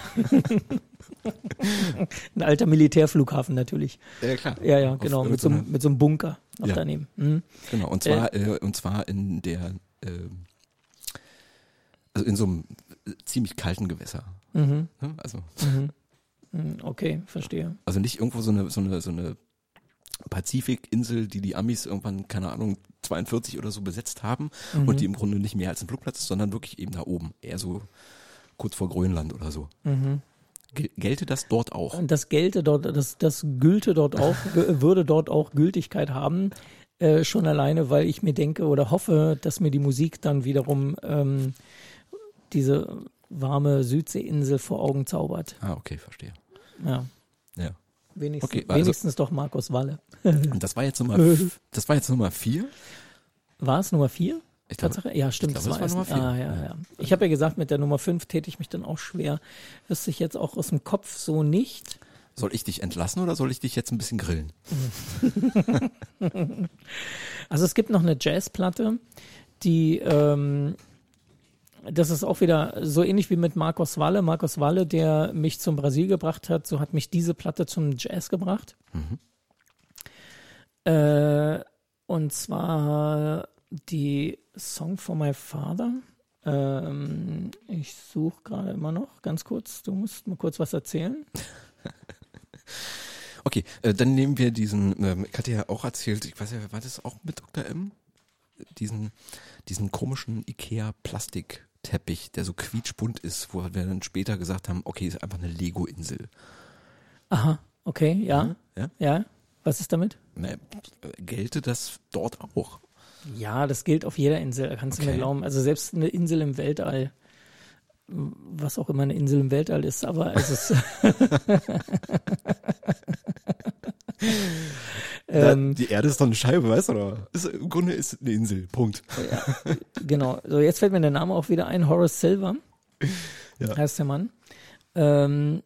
Ein alter Militärflughafen natürlich. Ja, klar. Ja, ja, Auf genau, mit so, mit so einem Bunker noch Ja. daneben. Hm? Genau, und zwar, äh, und zwar in der, ähm, also in so einem äh, ziemlich kalten Gewässer. Mhm. Also, Mhm. Mhm. Okay, verstehe. also nicht irgendwo so eine, so eine, so eine Pazifikinsel, die die Amis irgendwann, keine Ahnung, 42 oder so besetzt haben Mhm. und die im Grunde nicht mehr als ein Flugplatz ist, sondern wirklich eben da oben, eher so kurz vor Grönland oder so. Mhm. Gel- Gelte das dort auch? Das gelte dort, das, das gülte dort auch, würde dort auch Gültigkeit haben. Äh, schon alleine, weil ich mir denke oder hoffe, dass mir die Musik dann wiederum ähm, diese warme Südseeinsel vor Augen zaubert. Ah, okay, verstehe. Ja. Ja. Wenigstens, Okay, also- wenigstens doch Markus Walle. Und das war jetzt Nummer, das war jetzt Nummer vier? War es Nummer vier? Ich Tatsache? Ja, stimmt. ich glaube, das es war war erst- Nummer vier. Ah, ja, Ja. Ich habe ja gesagt, mit der Nummer fünf täte ich mich dann auch schwer. Wüsste ich jetzt auch aus dem Kopf so nicht. soll ich dich entlassen oder soll ich dich jetzt ein bisschen grillen? Also es gibt noch eine Jazzplatte, die ähm, das ist auch wieder so ähnlich wie mit Marcos Walle. Marcos Walle, der mich zum Brasil gebracht hat, so hat mich diese Platte zum Jazz gebracht. Äh, und zwar die Song for My Father. Ähm, ich suche gerade immer noch, ganz kurz. Du musst mal kurz was erzählen. Okay, äh, dann nehmen wir diesen, ähm, ich hatte ja auch erzählt, ich weiß ja, war das auch mit Dr. M? Diesen, diesen komischen Ikea-Plastikteppich, der so quietschbunt ist, wo wir dann später gesagt haben, okay, ist einfach eine Lego-Insel. Aha, okay, ja, Ja? ja. Was ist damit? Ne, gelte das dort auch? Ja, das gilt auf jeder Insel, kannst du Okay. mir glauben. Also selbst eine Insel im Weltall, was auch immer eine Insel im Weltall ist, aber es ist. Ähm, die Erde ist doch eine Scheibe, weißt du? Oder? Ist, Im Grunde ist es eine Insel. Punkt. genau. So, jetzt fällt mir der Name auch wieder ein. Horace Silver Ja. heißt der Mann. Ähm,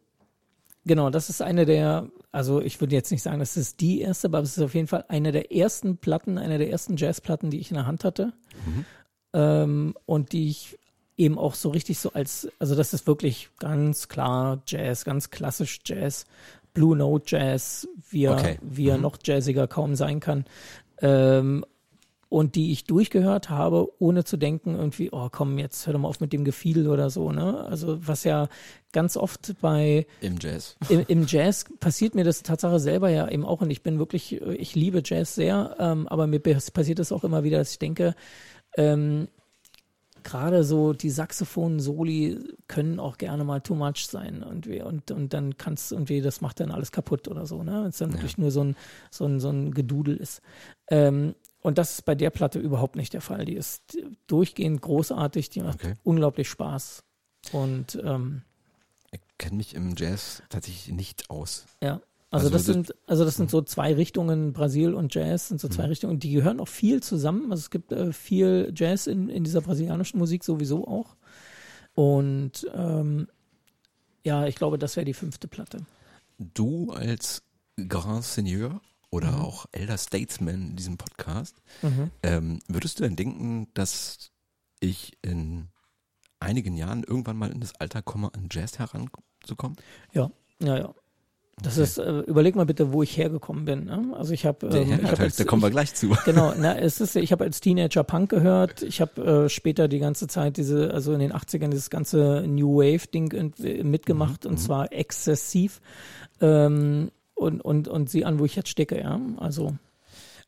genau, das ist eine der, also ich würde jetzt nicht sagen, das ist die erste, aber es ist auf jeden Fall eine der ersten Platten, eine der ersten Jazzplatten, die ich in der Hand hatte. Ähm, und die ich eben auch so richtig so als, also das ist wirklich ganz klar Jazz, ganz klassisch Jazz, Blue Note Jazz, wie er, Okay. wie er noch jazziger kaum sein kann. Ähm, und die ich durchgehört habe, ohne zu denken, irgendwie, oh komm, jetzt hör doch mal auf mit dem Gefiedel oder so, ne? Also was ja ganz oft bei Im Jazz. im, im Jazz passiert mir das Tatsache selber ja eben auch und ich bin wirklich, ich liebe Jazz sehr, ähm, aber mir pas- passiert es auch immer wieder, dass ich denke, ähm, gerade so die Saxophon-Soli können auch gerne mal too much sein irgendwie und, und dann kannst irgendwie, das macht dann alles kaputt oder so, ne? Wenn es dann wirklich nur so ein, so ein, so ein Gedudel ist. Ähm, und das ist bei der Platte überhaupt nicht der Fall. Die ist durchgehend großartig, die macht Okay. unglaublich Spaß. Und ähm, Ich kenne mich im Jazz tatsächlich nicht aus. Ja. Also, Also das das- sind, also das sind so zwei Richtungen, Brasil und Jazz sind so zwei Richtungen, die gehören auch viel zusammen. Also es gibt äh, viel Jazz in, in dieser brasilianischen Musik sowieso auch. Und ähm, ja, ich glaube, das wäre die fünfte Platte. Du als Grand Seigneur oder auch Elder Statesman in diesem Podcast, ähm, würdest du denn denken, dass ich in einigen Jahren irgendwann mal in das Alter komme, an Jazz heranzukommen? Ja, ja, ja. Das Okay. ist, äh, überleg mal bitte, wo ich hergekommen bin. Ne? Also ich habe, ähm, ja, ich hab da, als- da kommen wir ich, gleich zu. Genau, na, es ist, ich habe als Teenager Punk gehört. Ich habe äh, später die ganze Zeit diese, also in den 80ern dieses ganze New Wave Ding äh, mitgemacht und zwar exzessiv. Ähm, und, und, und sieh an, wo ich jetzt stecke, ja. Also,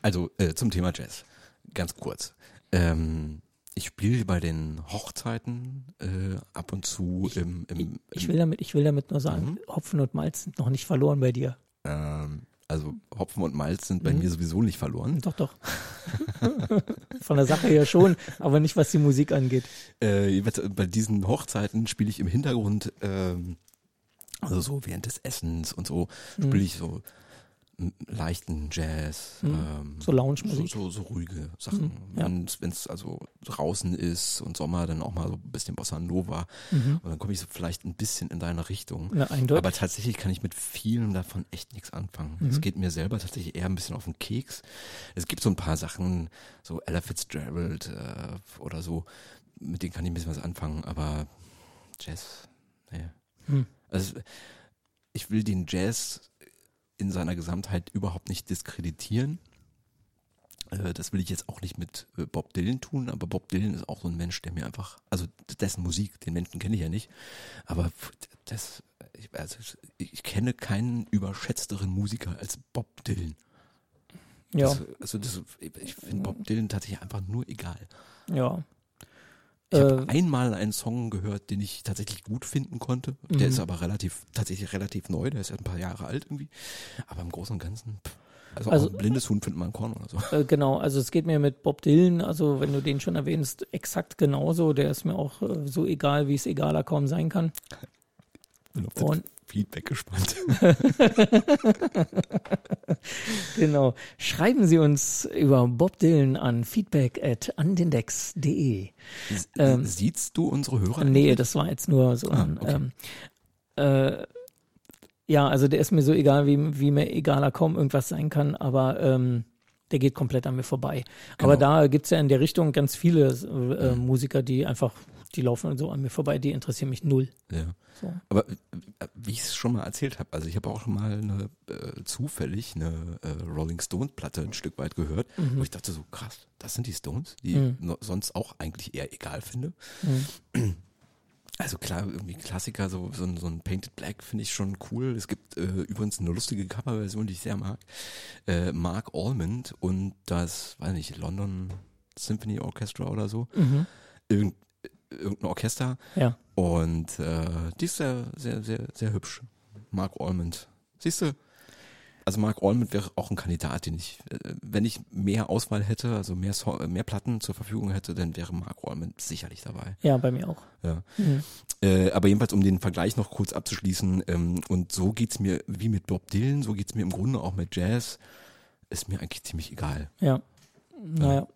Also äh, zum Thema Jazz, ganz kurz. Ähm, ich spiele bei den Hochzeiten äh, ab und zu im, im, ich im will damit, ich will damit nur sagen, Hopfen und Malz sind noch nicht verloren bei dir. ähm, also Hopfen und Malz sind Mhm. bei mir sowieso nicht verloren. Doch, doch. Von der Sache her schon, aber nicht was die Musik angeht. Äh, bei diesen Hochzeiten spiele ich im Hintergrund, ähm, also so während des Essens und so, Mhm. spiele ich so leichten Jazz, ähm, So Lounge-Musik. So, so, so ruhige Sachen. Mhm, ja. Wenn es also draußen ist und Sommer, dann auch mal so ein bisschen Bossa Nova. Und dann komme ich so vielleicht ein bisschen in deine Richtung. Na, Mhm. eindeutig. Aber tatsächlich kann ich mit vielen davon echt nichts anfangen. Mhm. Es geht mir selber tatsächlich eher ein bisschen auf den Keks. Es gibt so ein paar Sachen, so Ella Fitzgerald äh, oder so, mit denen kann ich ein bisschen was anfangen, aber Jazz, nee. Also ich will den Jazz in seiner Gesamtheit überhaupt nicht diskreditieren. Äh, Das will ich jetzt auch nicht mit äh, Bob Dylan tun, aber Bob Dylan ist auch so ein Mensch, der mir einfach, also dessen Musik, den Menschen kenne ich ja nicht, aber das, ich, also ich kenne keinen überschätzteren Musiker als Bob Dylan. ja, Das, also das, ich finde Bob Dylan tatsächlich einfach nur egal. ja. Ich habe Äh, einmal einen Song gehört, den ich tatsächlich gut finden konnte. Der Mhm. ist aber relativ, tatsächlich relativ neu, der ist ja ein paar Jahre alt irgendwie. Aber im Großen und Ganzen, pff, also, Also- ein blindes Huhn findet man ein Korn oder so. Äh, genau, also es geht mir mit Bob Dylan, also wenn du den schon erwähnst, exakt genauso. Der ist mir auch äh, so egal, wie es egaler kaum sein kann. Und Feedback gespannt. genau, schreiben Sie uns über Bob Dylan an feedback at andendex.de. Ähm, Siehst du unsere Hörer? Nee, eigentlich? das war jetzt nur so Ah, ein, okay. ähm, äh, ja, also der ist mir so egal, wie, wie mir egaler kaum irgendwas sein kann, aber ähm, der geht komplett an mir vorbei. Aber Genau. da gibt's ja in der Richtung ganz viele äh, Musiker, die einfach, die laufen so an mir vorbei, die interessieren mich null. Ja. So. Aber äh, wie ich es schon mal erzählt habe, also ich habe auch schon mal eine äh, zufällig eine äh, Rolling Stones Platte ein Stück weit gehört, Mhm. wo ich dachte so krass, das sind die Stones, die Mhm. ich sonst auch eigentlich eher egal finde. Mhm. Also klar, irgendwie Klassiker, so, so, ein- so ein Painted Black finde ich schon cool. Es gibt äh, übrigens eine lustige Coverversion, die ich sehr mag. Äh, Mark Almond und das, weiß nicht, London Symphony Orchestra oder so. Mhm. Irgend, irgendein Orchester. Ja. Und äh, die ist sehr, sehr, sehr, sehr hübsch. Mark Almond. Siehst du? Also Mark Allman wäre auch ein Kandidat, den ich, äh, wenn ich mehr Auswahl hätte, also mehr, so äh, mehr Platten zur Verfügung hätte, dann wäre Mark Allman sicherlich dabei. Ja, bei mir auch. Ja. Mhm. Äh, aber jedenfalls, um den Vergleich noch kurz abzuschließen, ähm, und so geht's mir wie mit Bob Dylan, so geht's mir im Grunde auch mit Jazz, ist mir eigentlich ziemlich egal. Ja. Naja,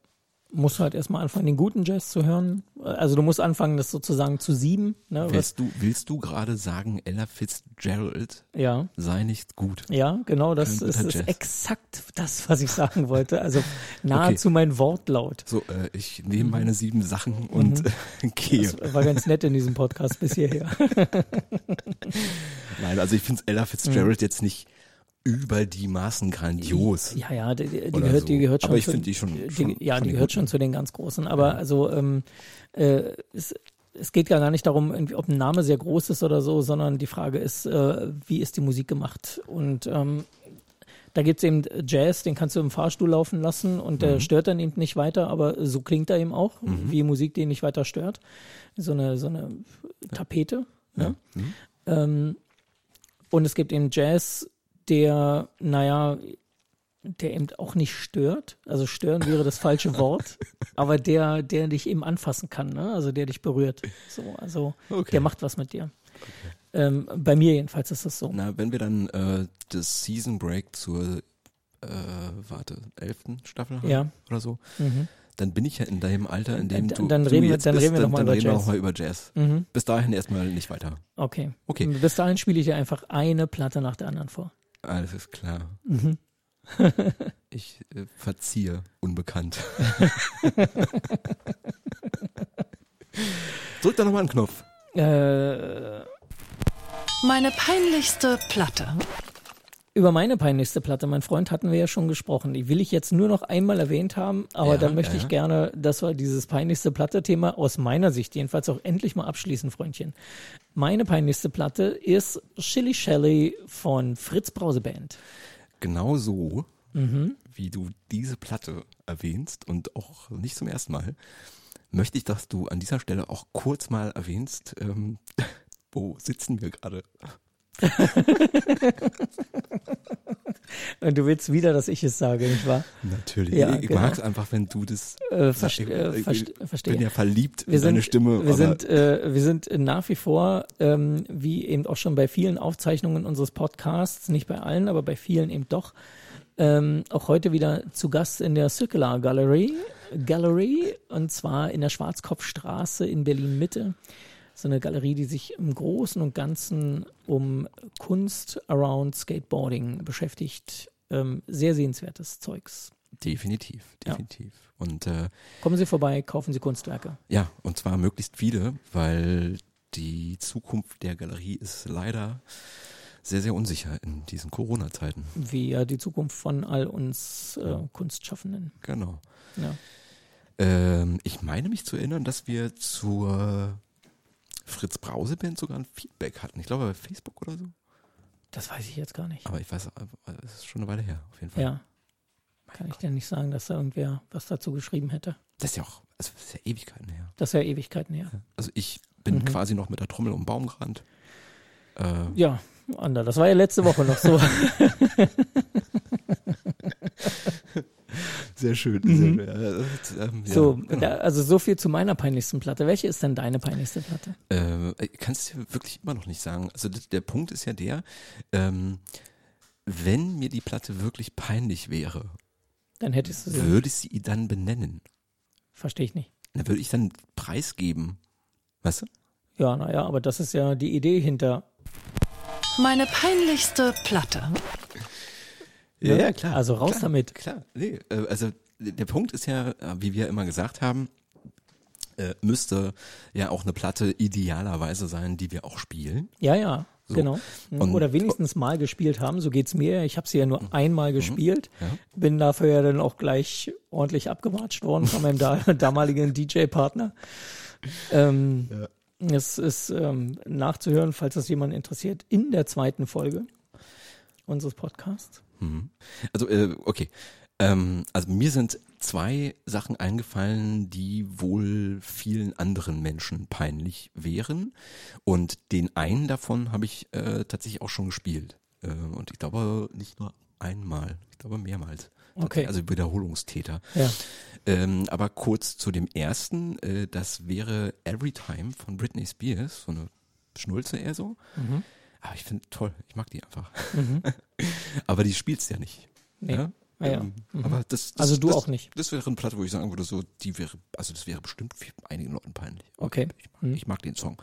musst halt erstmal anfangen, den guten Jazz zu hören. Also du musst anfangen, das sozusagen zu sieben. Ne? Willst du, willst du gerade sagen, Ella Fitzgerald ja, sei nicht gut? ja, genau, das ist, ist exakt das, was ich sagen wollte. Also nahezu mein Wortlaut. So, äh, ich nehme meine sieben Sachen und äh, gehe. Das war ganz nett in diesem Podcast bis hierher. Nein, also ich finde Ella Fitzgerald jetzt nicht über die Maßen grandios. Ja, ja, die, die, gehört, so. die gehört schon. Aber ich zu- finde die schon- die, schon ja, von die gehört Guten. schon zu den ganz Großen. Aber also ähm, äh, es, es geht ja gar nicht darum, ob ein Name sehr groß ist oder so, sondern die Frage ist, äh, wie ist die Musik gemacht? Und ähm, da gibt's eben Jazz, den kannst du im Fahrstuhl laufen lassen und Mhm. der stört dann eben nicht weiter, aber so klingt er eben auch, wie Musik, die ihn nicht weiter stört. So eine, so eine Tapete. Ne? Ja. Mhm. Ähm, und es gibt eben Jazz, der, naja, der eben auch nicht stört. Also stören wäre das falsche Wort, aber der, der dich eben anfassen kann, ne? Also der dich berührt. So, also Okay. der macht was mit dir. Ähm, bei mir jedenfalls ist das so. Na, wenn wir dann äh, das Season Break zur, äh, warte, elften Staffel haben Ja. oder so, Mhm. dann bin ich ja in deinem Alter, in dem Dann- du, dann du reden wir- jetzt dann bist, reden wir dann, noch mal dann über Jazz. noch mal über Jazz. Mhm. Bis dahin erstmal nicht weiter. Okay. Okay. Bis dahin spiele ich dir einfach eine Platte nach der anderen vor. Alles ist klar. Mhm. Ich äh, verziehe unbekannt. Drück da nochmal einen Knopf. Äh, Meine peinlichste Platte. über meine peinlichste Platte, mein Freund, hatten wir ja schon gesprochen. Die will ich jetzt nur noch einmal erwähnt haben, aber Ja, dann möchte ja, ich gerne, dass wir dieses peinlichste Platte-Thema aus meiner Sicht jedenfalls auch endlich mal abschließen, Freundchen. Meine peinlichste Platte ist Chili Shelly von Fritz Brause Band. Genau so, Mhm. wie du diese Platte erwähnst und auch nicht zum ersten Mal, möchte ich, dass du an dieser Stelle auch kurz mal erwähnst, ähm, wo sitzen wir gerade? Und du willst wieder, dass ich es sage, nicht wahr? Natürlich. Ja, ich genau. mag es einfach, wenn du das. Äh, verste ich, äh, verste verstehe. bin ja verliebt wir in deine sind, Stimme. wir sind, äh, wir sind nach wie vor, ähm, wie eben auch schon bei vielen Aufzeichnungen unseres Podcasts, nicht bei allen, aber bei vielen eben doch, ähm, auch heute wieder zu Gast in der Circular Gallery, Gallery und zwar in der Schwarzkopfstraße in Berlin Mitte. So eine Galerie, die sich im Großen und Ganzen um Kunst around Skateboarding beschäftigt. Ähm, sehr sehenswertes Zeugs. definitiv, Ja. definitiv. Und äh, Kommen Sie vorbei, kaufen Sie Kunstwerke. ja, und zwar möglichst viele, weil die Zukunft der Galerie ist leider sehr, sehr unsicher in diesen Corona-Zeiten. wie ja die Zukunft von all uns äh, Kunstschaffenden. Genau. Ja. Ähm, ich meine mich zu erinnern, dass wir zur Fritz Brause Band sogar ein Feedback hatten. Ich glaube bei Facebook oder so. Das weiß ich jetzt gar nicht. Aber ich weiß, äh, es ist schon eine Weile her, auf jeden Fall. Ja. Kann ich dir nicht sagen, dass da irgendwer was dazu geschrieben hätte. Das ist ja auch, also das ist ja Ewigkeiten her. Das ist ja Ewigkeiten her. Also ich bin Mhm. quasi noch mit der Trommel um den Baum gerannt. Äh, Ja, Ander, das war ja letzte Woche noch so. sehr schön. Mhm. Sehr, äh, ähm, ja, so, genau. da, also so viel zu meiner peinlichsten Platte. Welche ist denn deine peinlichste Platte? Äh, ich kann es dir wirklich immer noch nicht sagen. Also d- der Punkt ist ja der, ähm, wenn mir die Platte wirklich peinlich wäre, Dann hättest du sie. würde ich sie dann benennen. Verstehe ich nicht. Dann würde ich dann preisgeben. Weißt du? Ja, naja, aber das ist ja die Idee hinter. Meine peinlichste Platte. Ne? Also raus klar, damit. Klar, nee, äh, also der Punkt ist ja, äh, wie wir immer gesagt haben, äh, müsste ja auch eine Platte idealerweise sein, die wir auch spielen. Ja, ja, So. genau. Und- Oder wenigstens mal gespielt haben, so geht's mir. Ich habe sie ja nur einmal gespielt. Mhm. Ja. Bin dafür ja dann auch gleich ordentlich abgewatscht worden von meinem da damaligen DJ-Partner. Ähm, Es ist ähm, nachzuhören, falls das jemand interessiert, in der zweiten Folge unseres Podcasts. Mhm. Also, äh, okay. Ähm, also mir sind zwei Sachen eingefallen, die wohl vielen anderen Menschen peinlich wären. Und den einen davon habe ich äh, tatsächlich auch schon gespielt. Äh, und ich glaube nicht nur einmal. Ich glaube mehrmals. Okay. Also Wiederholungstäter. Ja. Ähm, aber kurz zu dem ersten, äh, das wäre Every Time von Britney Spears, so eine Schnulze eher so. Mhm. Aber ich finde toll, ich mag die einfach. Mhm. aber die spielt's ja nicht. Nee. Ja? Ah, ja. Ähm, Mhm. Aber das, das, Also du das, auch nicht. Das wäre eine Platte, wo ich sagen würde, so, die wäre, also das wäre bestimmt für einigen Leuten peinlich. Okay. Ich mag, Mhm. ich mag den Song.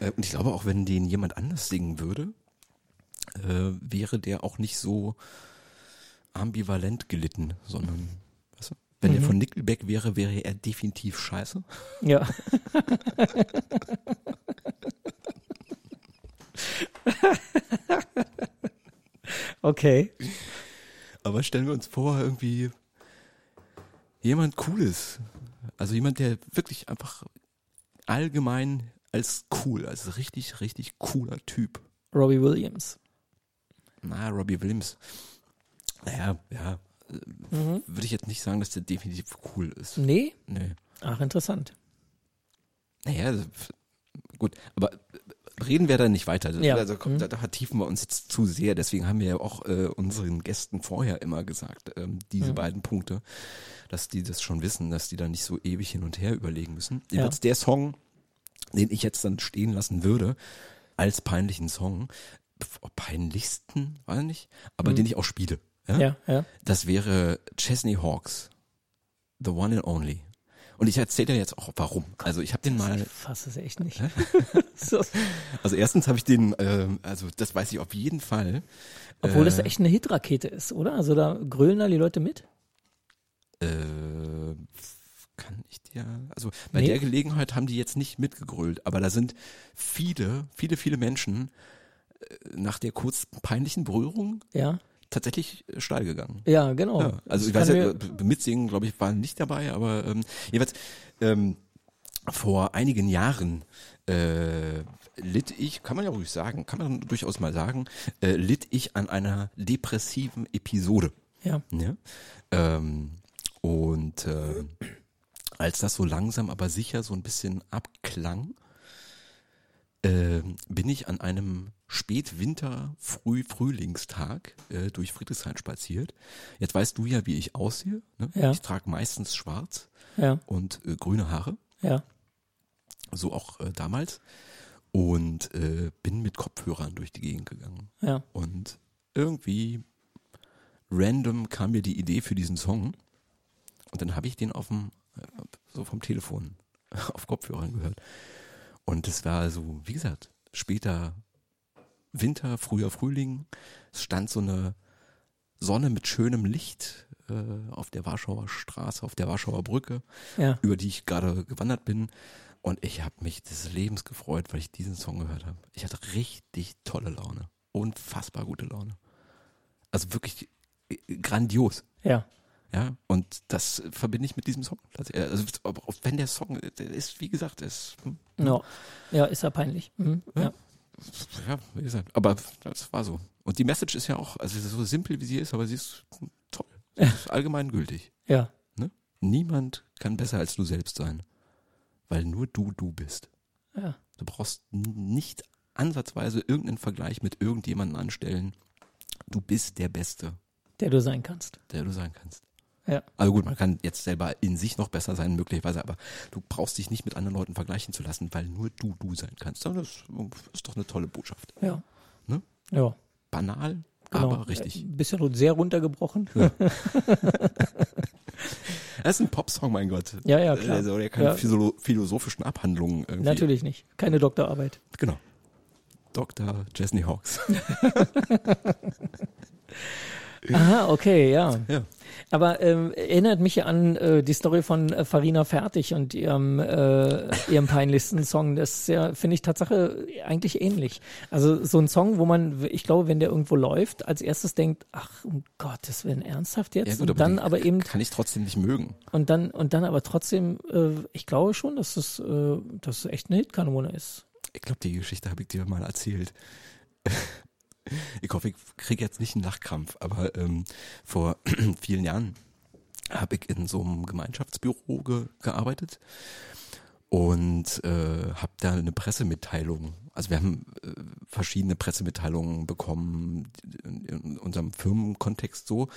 Äh, und ich glaube auch, wenn den jemand anders singen würde, äh, wäre der auch nicht so ambivalent gelitten, sondern, weißt du, wenn der Mhm. von Nickelback wäre, wäre er definitiv scheiße. Ja. okay. Aber stellen wir uns vor, irgendwie jemand Cooles. Also jemand, der wirklich einfach allgemein als cool, als richtig, richtig cooler Typ. Robbie Williams. Na, Robbie Williams. Naja, ja. Mhm. Würde ich jetzt nicht sagen, dass der definitiv cool ist. Nee? Nee. Ach, interessant. Naja, gut, aber reden wir da nicht weiter. Ja. Also, komm, Mhm. da, da vertiefen wir uns jetzt zu sehr. Deswegen haben wir ja auch äh, unseren Gästen vorher immer gesagt, ähm, diese Mhm. beiden Punkte, dass die das schon wissen, dass die da nicht so ewig hin und her überlegen müssen. Ja. Jedenfalls der Song, den ich jetzt dann stehen lassen würde, als peinlichen Song, peinlichsten, weiß ich nicht, aber Mhm. den ich auch spiele. Ja? Ja, ja. Das wäre Chesney Hawks, The One and Only. Und ich erzähle dir jetzt auch warum. Also ich habe den mal, Ich fasse es echt nicht. so, also erstens habe ich den, ähm, also das weiß ich auf jeden Fall. obwohl das äh, echt eine Hitrakete ist, oder? Also da grölen da die Leute mit. Äh, kann ich dir, also bei Nee. der Gelegenheit haben die jetzt nicht mitgegrölt, aber da sind viele, viele, viele Menschen äh, nach der kurz peinlichen Berührung Ja, tatsächlich äh, steil gegangen. ja, genau. Ja, also ich weiß ja, b- mitsingen, glaube ich, war nicht dabei, aber ähm, jeweils ähm, vor einigen Jahren äh, litt ich, kann man ja ruhig sagen, kann man durchaus mal sagen, äh, litt ich an einer depressiven Episode. Ja, Ja? Ähm, und äh, als das so langsam aber sicher so ein bisschen abklang, äh, bin ich an einem Spätwinter, früh Frühlingstag äh, durch Friedrichshain spaziert. Jetzt weißt du ja, wie ich aussehe. Ne? Ja. Ich trage meistens schwarz ja, und äh, grüne Haare, ja. so auch äh, damals. Und äh, bin mit Kopfhörern durch die Gegend gegangen. Ja, Und irgendwie random kam mir die Idee für diesen Song. Und dann habe ich den auf dem, äh, so vom Telefon auf Kopfhörern gehört. Und es war so, wie gesagt, später Winter, früher Frühling. Es stand so eine Sonne mit schönem Licht äh, auf der Warschauer Straße, auf der Warschauer Brücke, ja. über die ich gerade gewandert bin. Und ich habe mich des Lebens gefreut, weil ich diesen Song gehört habe. Ich hatte richtig tolle Laune. Unfassbar gute Laune. Also wirklich äh, grandios. Ja, Ja, und das verbinde ich mit diesem Song. Also, wenn der Song, der ist, wie gesagt, ist, no. ja, ist ja peinlich. Mhm. Ja. ja, wie gesagt, aber das war so. Und die Message ist ja auch, also so simpel wie sie ist, aber sie ist toll. Sie ist allgemein gültig. ja, Niemand kann besser als du selbst sein, weil nur du du bist. ja. Du brauchst nicht ansatzweise irgendeinen Vergleich mit irgendjemandem anstellen. Du bist der Beste, der du sein kannst. der du sein kannst. Ja, Also gut, man kann jetzt selber in sich noch besser sein, möglicherweise, aber du brauchst dich nicht mit anderen Leuten vergleichen zu lassen, weil nur du du sein kannst. Das ist doch eine tolle Botschaft. ja. Ne? Ja, Banal, genau. aber richtig. Äh, Bisschen sehr runtergebrochen. Das ist ein Popsong, mein Gott. Ja, ja, klar. Also, der keine Ja. philosophischen Abhandlungen irgendwie. Natürlich nicht. Keine Doktorarbeit. Genau. Dr. Chesney Hawks. Aha, okay, ja. Ja. Aber ähm, erinnert mich an äh, die Story von äh, Farina Fertig und ihrem, äh, ihrem peinlichsten Song. Das ja, finde ich, Tatsache eigentlich ähnlich. Also so ein Song, wo man, ich glaube, wenn der irgendwo läuft, als erstes denkt, ach, um Gottes Willen, ernsthaft jetzt? Ja, gut, und dann den aber eben, Kann ich trotzdem nicht mögen. und dann, und dann aber trotzdem, äh, ich glaube schon, dass es, äh, dass es echt eine Hitkanone ist. Ich glaube, die Geschichte habe ich dir mal erzählt. Ich hoffe, ich kriege jetzt nicht einen Lachkrampf, aber ähm, vor vielen Jahren habe ich in so einem Gemeinschaftsbüro ge gearbeitet und äh, habe da eine Pressemitteilung. Also wir haben äh, verschiedene Pressemitteilungen bekommen in, in unserem Firmenkontext so,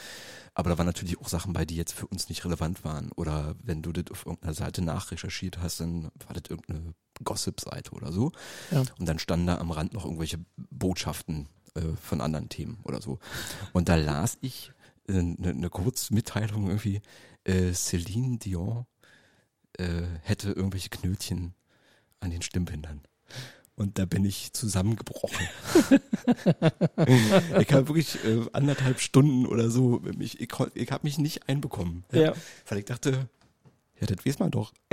aber da waren natürlich auch Sachen bei, die jetzt für uns nicht relevant waren. Oder wenn du das auf irgendeiner Seite nachrecherchiert hast, dann war das irgendeine Gossip-Seite oder so. Ja. Und dann standen da am Rand noch irgendwelche Botschaften äh, von anderen Themen oder so. Und da las ich eine äh, ne Kurzmitteilung irgendwie, äh, Celine Dion äh, hätte irgendwelche Knötchen an den Stimmbändern. Und da bin ich zusammengebrochen. ich habe wirklich äh, anderthalb Stunden oder so, mich, ich, ich habe mich nicht einbekommen. Ja. Weil ich dachte, ja, das weiß man doch.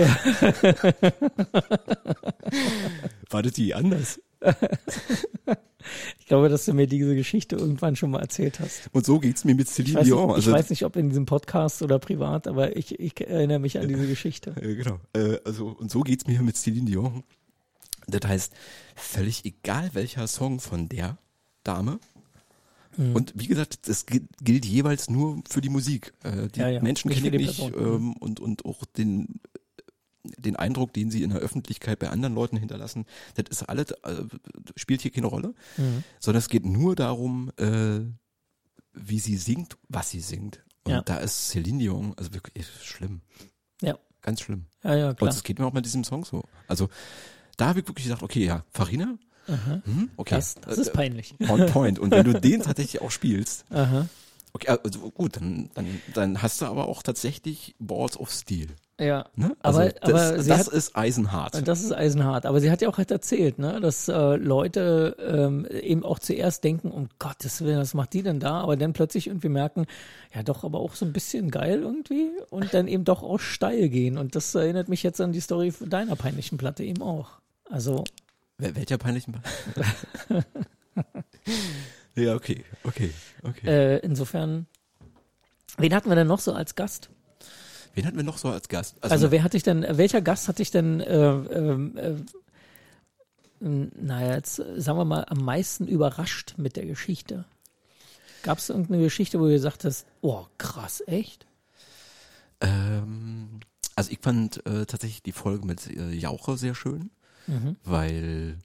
War das die anders? Ich glaube, dass du mir diese Geschichte irgendwann schon mal erzählt hast. Und so geht's mir mit Celine Dion. ich Also, weiß nicht, ob in diesem Podcast oder privat, aber ich, ich erinnere mich an diese Geschichte. äh, genau. Äh, also, und so geht's mir mit Celine Dion. Das heißt, völlig egal welcher Song von der Dame. Mhm. Und wie gesagt, das gilt, jeweils nur für die Musik. Äh, die Ja, ja, Menschen nicht kenne für ich die nicht Person. ähm, und, und auch den, den Eindruck, den sie in der Öffentlichkeit bei anderen Leuten hinterlassen, das ist alles, äh, spielt hier keine Rolle, Mhm. sondern es geht nur darum, äh, wie sie singt, was sie singt. Und Ja. da ist Celine Dion, also wirklich schlimm. Ja. Ganz schlimm. Ja, ja, Und klar. es geht mir auch mit diesem Song so. Also da habe ich wirklich gesagt, okay, ja, Farina, hm, okay. Das, das ist äh, peinlich. On point. Und wenn du den tatsächlich auch spielst, Aha. Okay, also gut, dann, dann, dann hast du aber auch tatsächlich Balls of Steel. Ja. Ne? Aber, also das, aber das hat, ist eisenhart. das ist eisenhart. Aber sie hat ja auch halt erzählt, ne, dass äh, Leute ähm, eben auch zuerst denken, um Gottes Willen, was macht die denn da? Aber dann plötzlich irgendwie merken, ja doch, aber auch so ein bisschen geil irgendwie und dann eben doch auch steil gehen. Und das erinnert mich jetzt an die Story deiner peinlichen Platte eben auch. Also, Wel- Welcher peinlichen Ball? ja, okay, okay, okay. äh, insofern, wen hatten wir denn noch so als Gast? Wen hatten wir noch so als Gast? Also wer hat dich denn, welcher Gast hat dich denn, äh, ähm, äh, ähm, naja, jetzt äh, sagen wir mal, am meisten überrascht mit der Geschichte? Gab es irgendeine Geschichte, wo du gesagt hast, oh krass, echt? Ähm, also ich fand äh, tatsächlich die Folge mit äh, Jauche sehr schön, Mhm. weil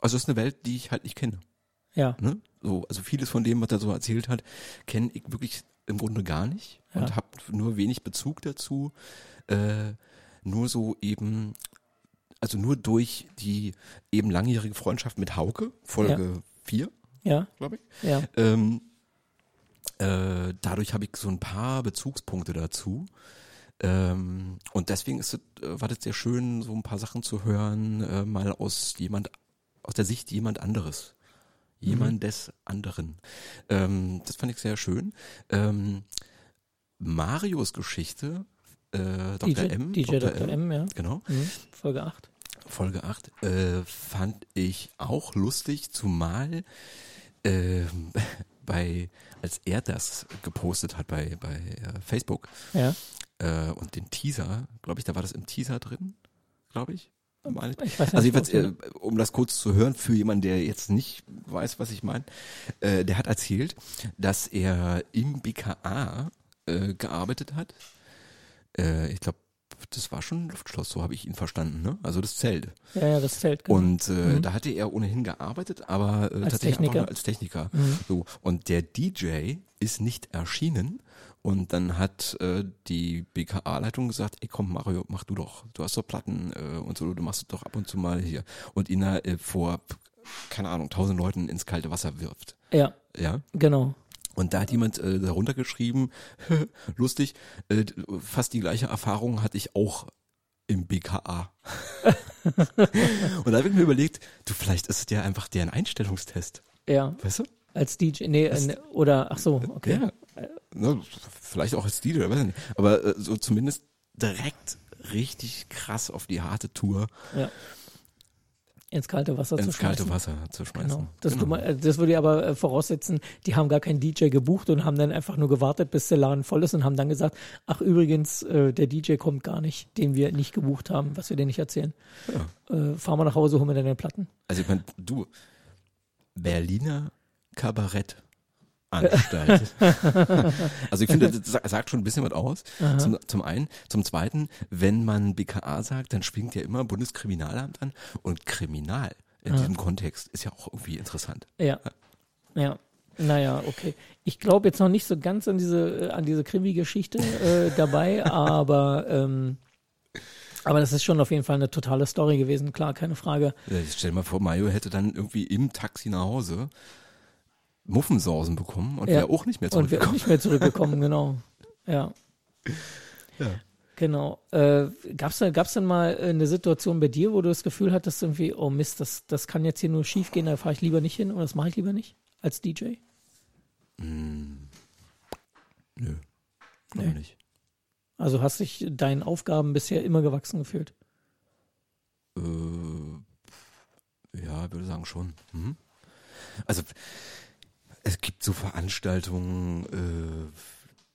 also es ist eine Welt, die ich halt nicht kenne. Ja, Ne? So, also vieles von dem, was er so erzählt hat, kenne ich wirklich im Grunde gar nicht Ja. und habe nur wenig Bezug dazu. Äh, nur so eben, also nur durch die eben langjährige Freundschaft mit Hauke, Folge 4, ja, glaube ich. ja. Ähm, äh, dadurch habe ich so ein paar Bezugspunkte dazu. Ähm, und deswegen ist es, äh, war das sehr schön, so ein paar Sachen zu hören, äh, mal aus jemand, aus der Sicht jemand anderes. Jemand des anderen. Ähm, das fand ich sehr schön. Ähm, Marios Geschichte, äh, Dr. DJ, M. DJ Dr. M, ja. Genau. Mhm. Folge 8. Folge 8, äh, fand ich auch lustig, zumal ähm, bei, als er das gepostet hat bei, bei äh, Facebook Ja. äh, und den Teaser, glaube ich, da war das im Teaser drin, glaube ich. Meine ich. Ich weiß nicht, Also jedenfalls, äh, um das kurz zu hören, für jemanden, der jetzt nicht weiß, was ich meine, äh, der hat erzählt, dass er im BKA äh, gearbeitet hat. Äh, ich glaube, das war schon ein Luftschloss, so habe ich ihn verstanden, ne? Also das Zelt. ja, ja, das Zelt. genau. Und äh, Mhm. da hatte er ohnehin gearbeitet, aber äh, Als tatsächlich Techniker. als Techniker. Mhm. So und der DJ ist nicht erschienen und dann hat äh, die BKA-Leitung gesagt, ey komm Mario, mach du doch, du hast doch Platten äh, und so, du machst es doch ab und zu mal hier und ihn da äh, vor keine Ahnung tausend Leuten ins kalte Wasser wirft. Ja, Ja, genau. und da hat jemand äh, darunter geschrieben, lustig, äh, fast die gleiche Erfahrung hatte ich auch im BKA. und da habe ich mir überlegt, du, vielleicht ist es ja einfach deren Einstellungstest. Ja, Weißt du? als DJ, nee, äh, oder, ach so, okay. Ja. Ne, vielleicht auch als DJ, weiß ich nicht. Aber äh, so zumindest direkt richtig krass auf die harte Tour Ja. Ins kalte Wasser zu ins kalte schmeißen. Wasser zu schmeißen. Genau. Das, Genau. Mein- äh, das würde ich aber äh, voraussetzen, die haben gar keinen DJ gebucht und haben dann einfach nur gewartet, bis der Laden voll ist und haben dann gesagt, ach übrigens, äh, der DJ kommt gar nicht, den wir nicht gebucht haben, was wir dir nicht erzählen. Äh, fahren wir nach Hause, holen wir deine Platten. Also ich meine, du, Berliner Kabarett Anstalt. also ich finde, das sagt schon ein bisschen was aus. Zum, zum einen. Zum zweiten, wenn man BKA sagt, dann schwingt ja immer Bundeskriminalamt an und Kriminal in diesem Kontext ist ja auch irgendwie interessant. Ja. Ja. Naja, okay. Ich glaube jetzt noch nicht so ganz an diese, an diese Krimi-Geschichte äh, dabei, aber, ähm, aber das ist schon auf jeden Fall eine totale Story gewesen, klar, keine Frage. Ja, ich stell dir mal vor, Mario hätte dann irgendwie im Taxi nach Hause Muffensausen bekommen und Ja. wäre auch nicht mehr Und wir auch zurückgekommen. nicht mehr zurückgekommen, genau. Ja. Ja. Genau. Äh, gab's da, gab's denn mal eine Situation bei dir, wo du das Gefühl hattest, irgendwie, oh Mist, das, das kann jetzt hier nur schief gehen, da fahre ich lieber nicht hin oder das mache ich lieber nicht als DJ? Nö, noch Nee. nicht. Also hast dich deinen Aufgaben bisher immer gewachsen gefühlt? Äh, ja, würde sagen schon. Mhm. Also es gibt so Veranstaltungen, äh,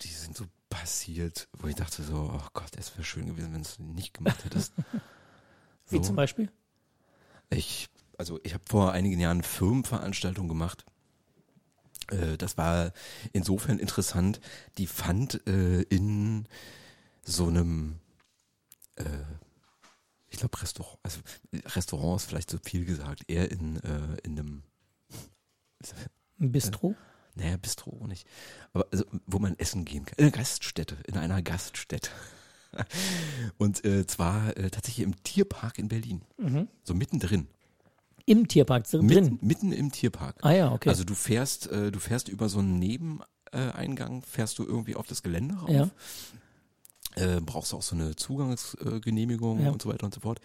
die sind so passiert, wo ich dachte so, oh Gott, es wäre schön gewesen, wenn du es nicht gemacht hättest. Wie So. zum Beispiel? Ich, also ich habe vor einigen Jahren eine Firmenveranstaltung gemacht. Äh, Das war insofern interessant. Die fand äh, in so einem, äh, ich glaube Restaurant, also Restaurant ist vielleicht zu viel gesagt, eher in, äh, in einem, Ein Bistro? naja, Bistro auch nicht, aber also, wo man essen gehen kann. In einer Gaststätte, in einer Gaststätte. Und äh, zwar äh, tatsächlich im Tierpark in Berlin, so mittendrin. Im Tierpark drin? Mitten, mitten im Tierpark. Ah ja, okay. Also du fährst, äh, du fährst über so einen Nebeneingang, fährst du irgendwie auf das Gelände rauf. Ja. Äh, brauchst auch so eine Zugangsgenehmigung Genehmigung Ja. und so weiter und so fort.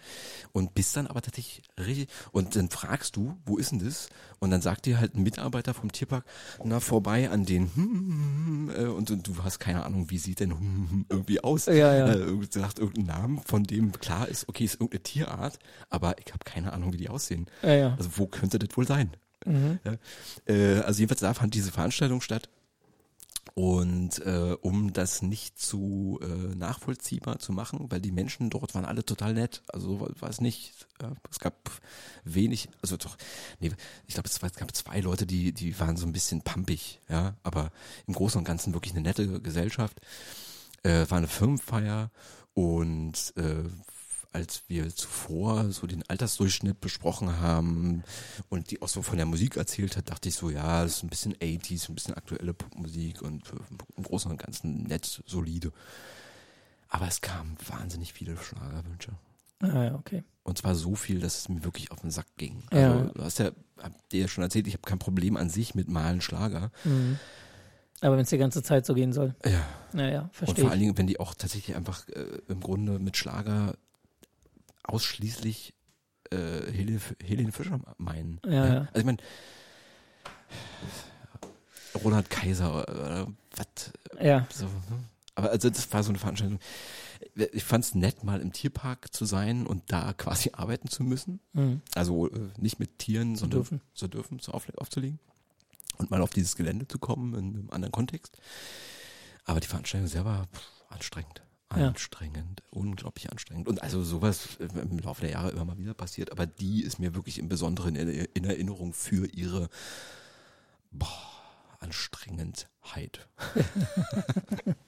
Und bist dann aber tatsächlich richtig, und dann fragst du, wo ist denn das? Und dann sagt dir halt ein Mitarbeiter vom Tierpark, na vorbei an den, hm, äh, und, und du hast keine Ahnung, wie sieht denn hm, irgendwie aus? Ja, ja. Äh, irgendwie sagt irgendeinen Namen, von dem klar ist, okay, ist irgendeine Tierart, aber ich habe keine Ahnung, wie die aussehen. Ja, ja. Also wo könnte das wohl sein? Mhm. Ja. Äh, also jedenfalls da fand diese Veranstaltung statt. Und äh, um das nicht zu äh, nachvollziehbar zu machen, weil die Menschen dort waren alle total nett, also so war es nicht. Ja. Es gab wenig, also doch, nee, ich glaube, es gab zwei Leute, die, die waren so ein bisschen pampig, ja, aber im Großen und Ganzen wirklich eine nette Gesellschaft. Äh, war eine Firmenfeier und äh, als wir zuvor so den Altersdurchschnitt besprochen haben und die auch so von der Musik erzählt hat, dachte ich so, ja, das ist ein bisschen 80s, ein bisschen aktuelle Popmusik und äh, im Großen und Ganzen nett, solide. Aber es kamen wahnsinnig viele Schlagerwünsche. Ah ja, okay. Und zwar so viel, dass es mir wirklich auf den Sack ging. Ja. Also, du hast ja, hab dir ja schon erzählt, ich habe kein Problem an sich mit malen Schlager. Mhm. Aber wenn es die ganze Zeit so gehen soll. Ja. Naja, Und verstehe vor ich. allen Dingen, wenn die auch tatsächlich einfach äh, im Grunde mit Schlager ausschließlich äh, Helene, Helene Fischer meinen. Ja, ja. Also ich meine, Ronald Kaiser oder was Ja, so. ne? Aber also das war so eine Veranstaltung. Ich fand es nett, mal im Tierpark zu sein und da quasi arbeiten zu müssen. mhm. Also äh, nicht mit Tieren, sondern dürfen. zu dürfen, zu auf, aufzulegen. Und mal auf dieses Gelände zu kommen in einem anderen Kontext. Aber die Veranstaltung selber pff, anstrengend. Ja. Anstrengend, unglaublich anstrengend. Und also sowas äh, im Laufe der Jahre immer mal wieder passiert, aber die ist mir wirklich im Besonderen in, in Erinnerung für ihre boah, Anstrengendheit.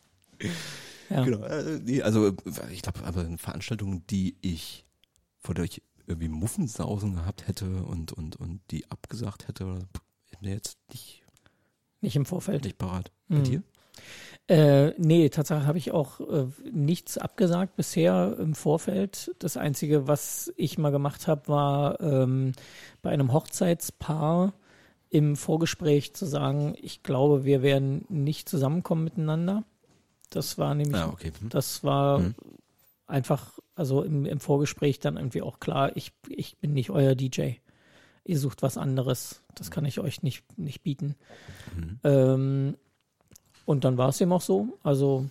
ja. Genau. Äh, also äh, ich glaube, aber eine Veranstaltung, die ich, vor der ich irgendwie Muffensausen gehabt hätte und, und, und die abgesagt hätte, mir jetzt nicht, Nicht im Vorfeld. nicht parat. Bei Mhm. dir? Äh, nee, tatsächlich habe ich auch äh, nichts abgesagt bisher im Vorfeld. Das Einzige, was ich mal gemacht habe, war ähm, bei einem Hochzeitspaar im Vorgespräch zu sagen, ich glaube, wir werden nicht zusammenkommen miteinander. Das war nämlich, Ja, okay. Hm. das war Mhm. einfach, also im, im Vorgespräch dann irgendwie auch klar, ich, ich bin nicht euer DJ. Ihr sucht was anderes. Das kann ich euch nicht, nicht bieten. Mhm. Ähm, und dann war es eben auch so. Also,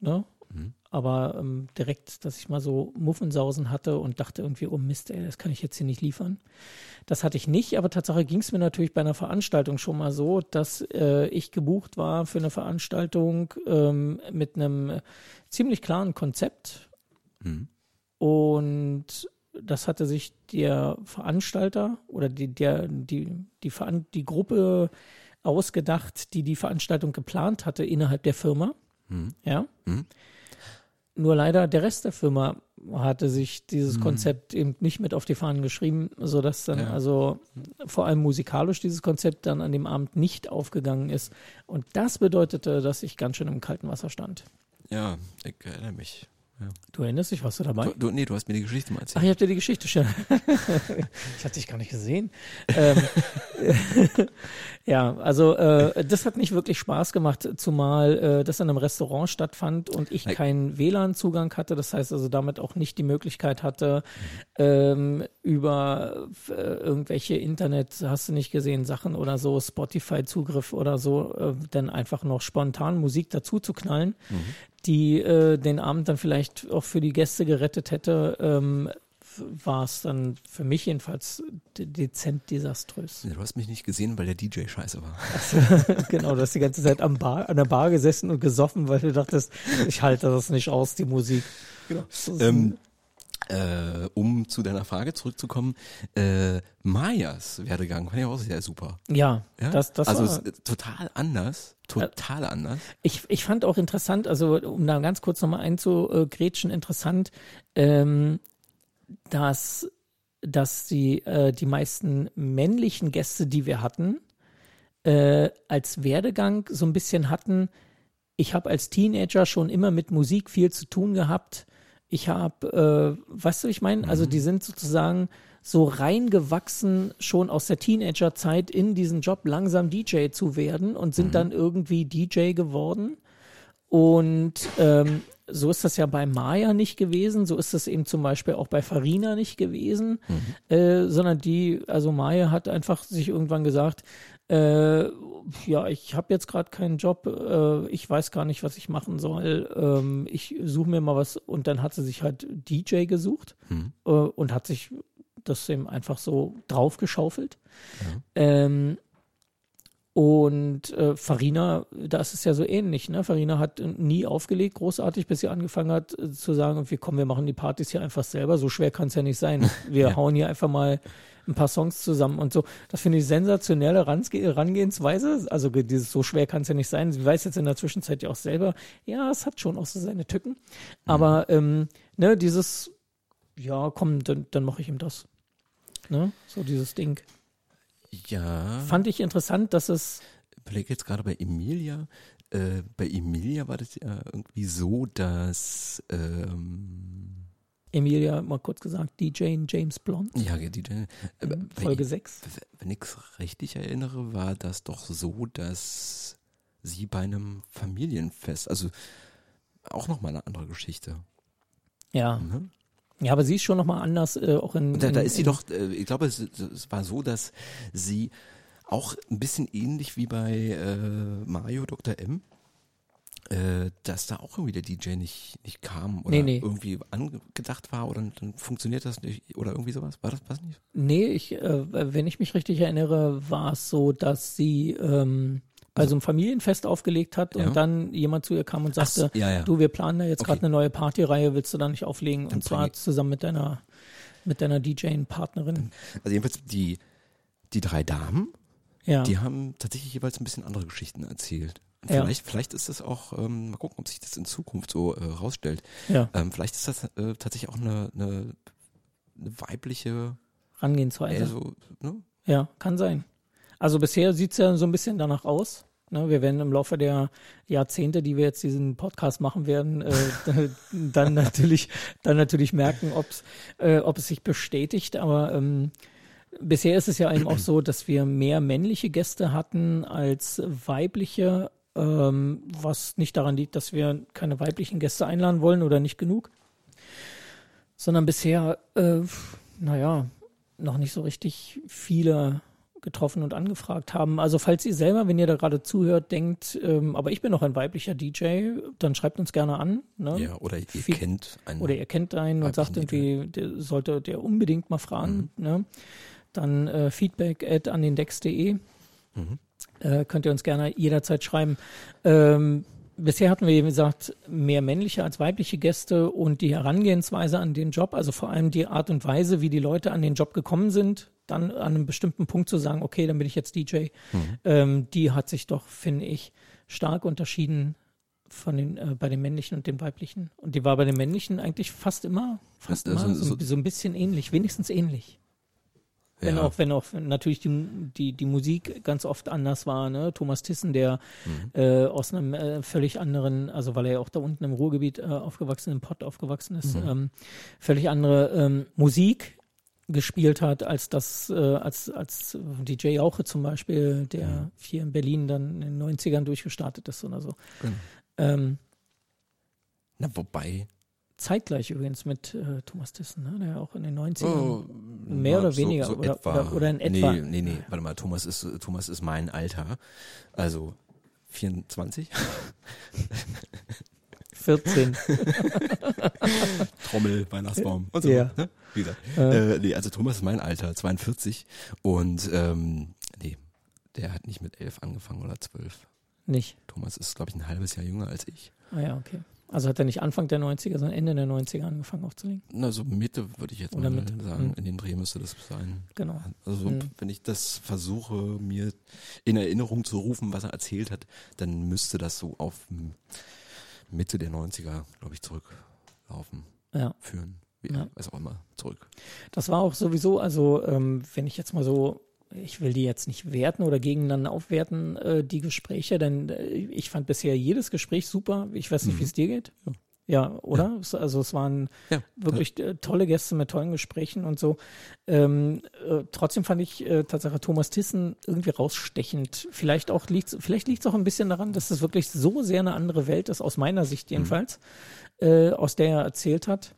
ne? Mhm. Aber ähm, direkt, dass ich mal so Muffensausen hatte und dachte irgendwie, oh Mist, ey, das kann ich jetzt hier nicht liefern. Das hatte ich nicht, aber Tatsache ging es mir natürlich bei einer Veranstaltung schon mal so, dass äh, ich gebucht war für eine Veranstaltung ähm, mit einem ziemlich klaren Konzept Mhm. und das hatte sich der Veranstalter oder die, der, die, die, Veran die Gruppe ausgedacht, die die Veranstaltung geplant hatte innerhalb der Firma. Mhm. Ja. Mhm. Nur leider der Rest der Firma hatte sich dieses Mhm. Konzept eben nicht mit auf die Fahnen geschrieben, sodass dann Ja. also vor allem musikalisch dieses Konzept dann an dem Abend nicht aufgegangen ist. Und das bedeutete, dass ich ganz schön im kalten Wasser stand. Ja, ich erinnere mich. Ja. Du erinnerst dich, warst du dabei? Du, du, nee, du hast mir die Geschichte mal Ach, erzählt. ich hab dir die Geschichte schon. ich hatte dich gar nicht gesehen. ähm, ja, also äh, das hat nicht wirklich Spaß gemacht, zumal äh, das in einem Restaurant stattfand und ich Nein. keinen WLAN-Zugang hatte. Das heißt also damit auch nicht die Möglichkeit hatte, ähm, über äh, irgendwelche Internet, hast du nicht gesehen, Sachen oder so, Spotify-Zugriff oder so, äh, dann einfach noch spontan Musik dazu zu knallen die äh, den Abend dann vielleicht auch für die Gäste gerettet hätte, ähm, war es dann für mich jedenfalls de dezent desaströs. Du hast mich nicht gesehen, weil der DJ scheiße war. genau, du hast die ganze Zeit am Bar, an der Bar gesessen und gesoffen, weil du dachtest, ich halte das nicht aus, die Musik. Genau. Ähm, äh, um zu deiner Frage zurückzukommen, äh, Mayas Werdegang fand ich auch sehr super. ja, Ja? das, das also war, ist total anders, total anders. ich, ich fand auch interessant, also um da ganz kurz nochmal einzugrätschen, interessant, ähm, dass, dass die, äh, die meisten männlichen Gäste, die wir hatten, äh, als Werdegang so ein bisschen hatten, ich habe als Teenager schon immer mit Musik viel zu tun gehabt. Ich habe, äh, weißt du, wie ich meine? Also die sind sozusagen so reingewachsen schon aus der Teenagerzeit in diesen Job langsam DJ zu werden und sind dann irgendwie DJ geworden. Und ähm, so ist das ja bei Maya nicht gewesen, so ist das eben zum Beispiel auch bei Farina nicht gewesen, äh, sondern die, also Maya hat einfach sich irgendwann gesagt, äh, ja, ich habe jetzt gerade keinen Job, äh, ich weiß gar nicht, was ich machen soll, ähm, ich suche mir mal was und dann hat sie sich halt DJ gesucht Mhm. äh, und hat sich das eben einfach so draufgeschaufelt. Ähm, und äh, Farina, da ist es ja so ähnlich. Ne? Farina hat nie aufgelegt, großartig, bis sie angefangen hat äh, zu sagen, okay, komm, wir machen die Partys hier einfach selber. So schwer kann es ja nicht sein. Wir Ja. hauen hier einfach mal ein paar Songs zusammen und so. Das finde ich sensationelle Range Rangehensweise. Also dieses so schwer kann es ja nicht sein. Sie weiß jetzt in der Zwischenzeit ja auch selber, ja, es hat schon auch so seine Tücken. Aber ähm, ne, dieses, ja, komm, dann, dann mache ich ihm das. Ne? So dieses Ding. Ja, Fand ich interessant, dass es überlege jetzt gerade bei Emilia. Äh, bei Emilia war das ja irgendwie so, dass ähm, Emilia, mal kurz gesagt, DJ James Blond, ja, die, die, äh, Folge 6. wenn ich es richtig erinnere, war das doch so, dass sie bei einem Familienfest, also auch nochmal eine andere Geschichte. Ja. Ne? Ja, aber sie ist schon nochmal anders, äh, auch in. Da, da ist sie doch, äh, ich glaube, es, es war so, dass sie auch ein bisschen ähnlich wie bei äh, Mario Dr. M, äh, dass da auch irgendwie der DJ nicht, nicht kam oder Nee, nee. irgendwie angedacht war oder dann funktioniert das nicht oder irgendwie sowas. War das was nicht? Nee, ich, äh, wenn ich mich richtig erinnere, war es so, dass sie ähm, bei so einem Familienfest aufgelegt hat Ja. und dann jemand zu ihr kam und sagte, so, ja, ja. du, wir planen da jetzt Okay. gerade eine neue Partyreihe, willst du da nicht auflegen? Dann und zwar ich- zusammen mit deiner, mit deiner DJ-Partnerin. Also jedenfalls die, die drei Damen, die haben tatsächlich jeweils ein bisschen andere Geschichten erzählt. Vielleicht, vielleicht ist das auch, ähm, mal gucken, ob sich das in Zukunft so äh, rausstellt. Ähm, vielleicht ist das äh, tatsächlich auch eine, eine, eine weibliche, Rangehensweise. äh, so, ne? Ja, kann sein. Also bisher sieht's ja so ein bisschen danach aus. Ne, wir werden im Laufe der Jahrzehnte, die wir jetzt diesen Podcast machen werden, äh, dann natürlich, dann natürlich merken, ob's, äh, ob es sich bestätigt. Aber ähm, bisher ist es ja eben auch so, dass wir mehr männliche Gäste hatten als weibliche, ähm, was nicht daran liegt, dass wir keine weiblichen Gäste einladen wollen oder nicht genug, sondern bisher, äh, naja, noch nicht so richtig viele getroffen und angefragt haben. Also falls ihr selber, wenn ihr da gerade zuhört, denkt, ähm, aber ich bin noch ein weiblicher DJ, dann schreibt uns gerne an. Ne? Ja, oder ihr Viel- kennt einen. Oder ihr kennt einen und sagt irgendwie, der sollte der unbedingt mal fragen. Ne? Dann äh, feedback at an den Decks.de. Mhm. Äh, könnt ihr uns gerne jederzeit schreiben. Ähm, bisher hatten wir, wie gesagt, mehr männliche als weibliche Gäste und die Herangehensweise an den Job, also vor allem die Art und Weise, wie die Leute an den Job gekommen sind, dann an einem bestimmten Punkt zu sagen, okay, dann bin ich jetzt DJ, mhm. ähm, die hat sich doch, finde ich, stark unterschieden von den, äh, bei den männlichen und den weiblichen. Und die war bei den männlichen eigentlich fast immer, fast also, immer so, so, so ein bisschen ähnlich, wenigstens ähnlich. Wenn ja. auch, wenn auch natürlich die, die, die Musik ganz oft anders war, ne? Thomas Tissen, der mhm. äh, aus einem äh, völlig anderen, also weil er ja auch da unten im Ruhrgebiet äh, aufgewachsen, im Pott aufgewachsen ist, mhm. ähm, völlig andere ähm, Musik gespielt hat, als das, äh, als, als DJ Jauche zum Beispiel, der mhm. hier in Berlin dann in den 90ern durchgestartet ist oder so. Genau. Ähm, Na, wobei, zeitgleich übrigens mit äh, Thomas Tissen, ne? der auch in den 90ern oh, mehr oder weniger so, so oder, oder, oder, in etwa. Nee, nee, nee, warte mal, Thomas ist, Thomas ist mein Alter, also 24. 14. Trommel, Weihnachtsbaum und so. Ja. Ne? Wieder. Äh. Äh, nee, also Thomas ist mein Alter, 42 und ähm, nee, der hat nicht mit 11 angefangen oder 12. Nicht. Thomas ist, glaube ich, ein halbes Jahr jünger als ich. Ah ja, okay. Also hat er nicht Anfang der 90er, sondern Ende der 90er angefangen aufzulegen? Na, so Mitte würde ich jetzt Oder mal Mitte. sagen. Mhm. In den Dreh müsste das sein. Genau. Also mhm. wenn ich das versuche, mir in Erinnerung zu rufen, was er erzählt hat, dann müsste das so auf Mitte der 90er, glaube ich, zurücklaufen. Ja. Führen. Wie, ja. Was auch immer, zurück. Das war auch sowieso, also ähm, wenn ich jetzt mal so ich will die jetzt nicht werten oder gegeneinander aufwerten, äh, die Gespräche, denn äh, ich fand bisher jedes Gespräch super. Ich weiß nicht, mhm. wie es dir geht. Ja. Ja, oder? Ja. Also es waren ja. wirklich äh, tolle Gäste mit tollen Gesprächen und so. Ähm, äh, trotzdem fand ich äh, tatsächlich Thomas Tissen irgendwie rausstechend. Vielleicht auch liegt vielleicht liegt es auch ein bisschen daran, dass es wirklich so sehr eine andere Welt ist, aus meiner Sicht jedenfalls, mhm. äh, aus der er erzählt hat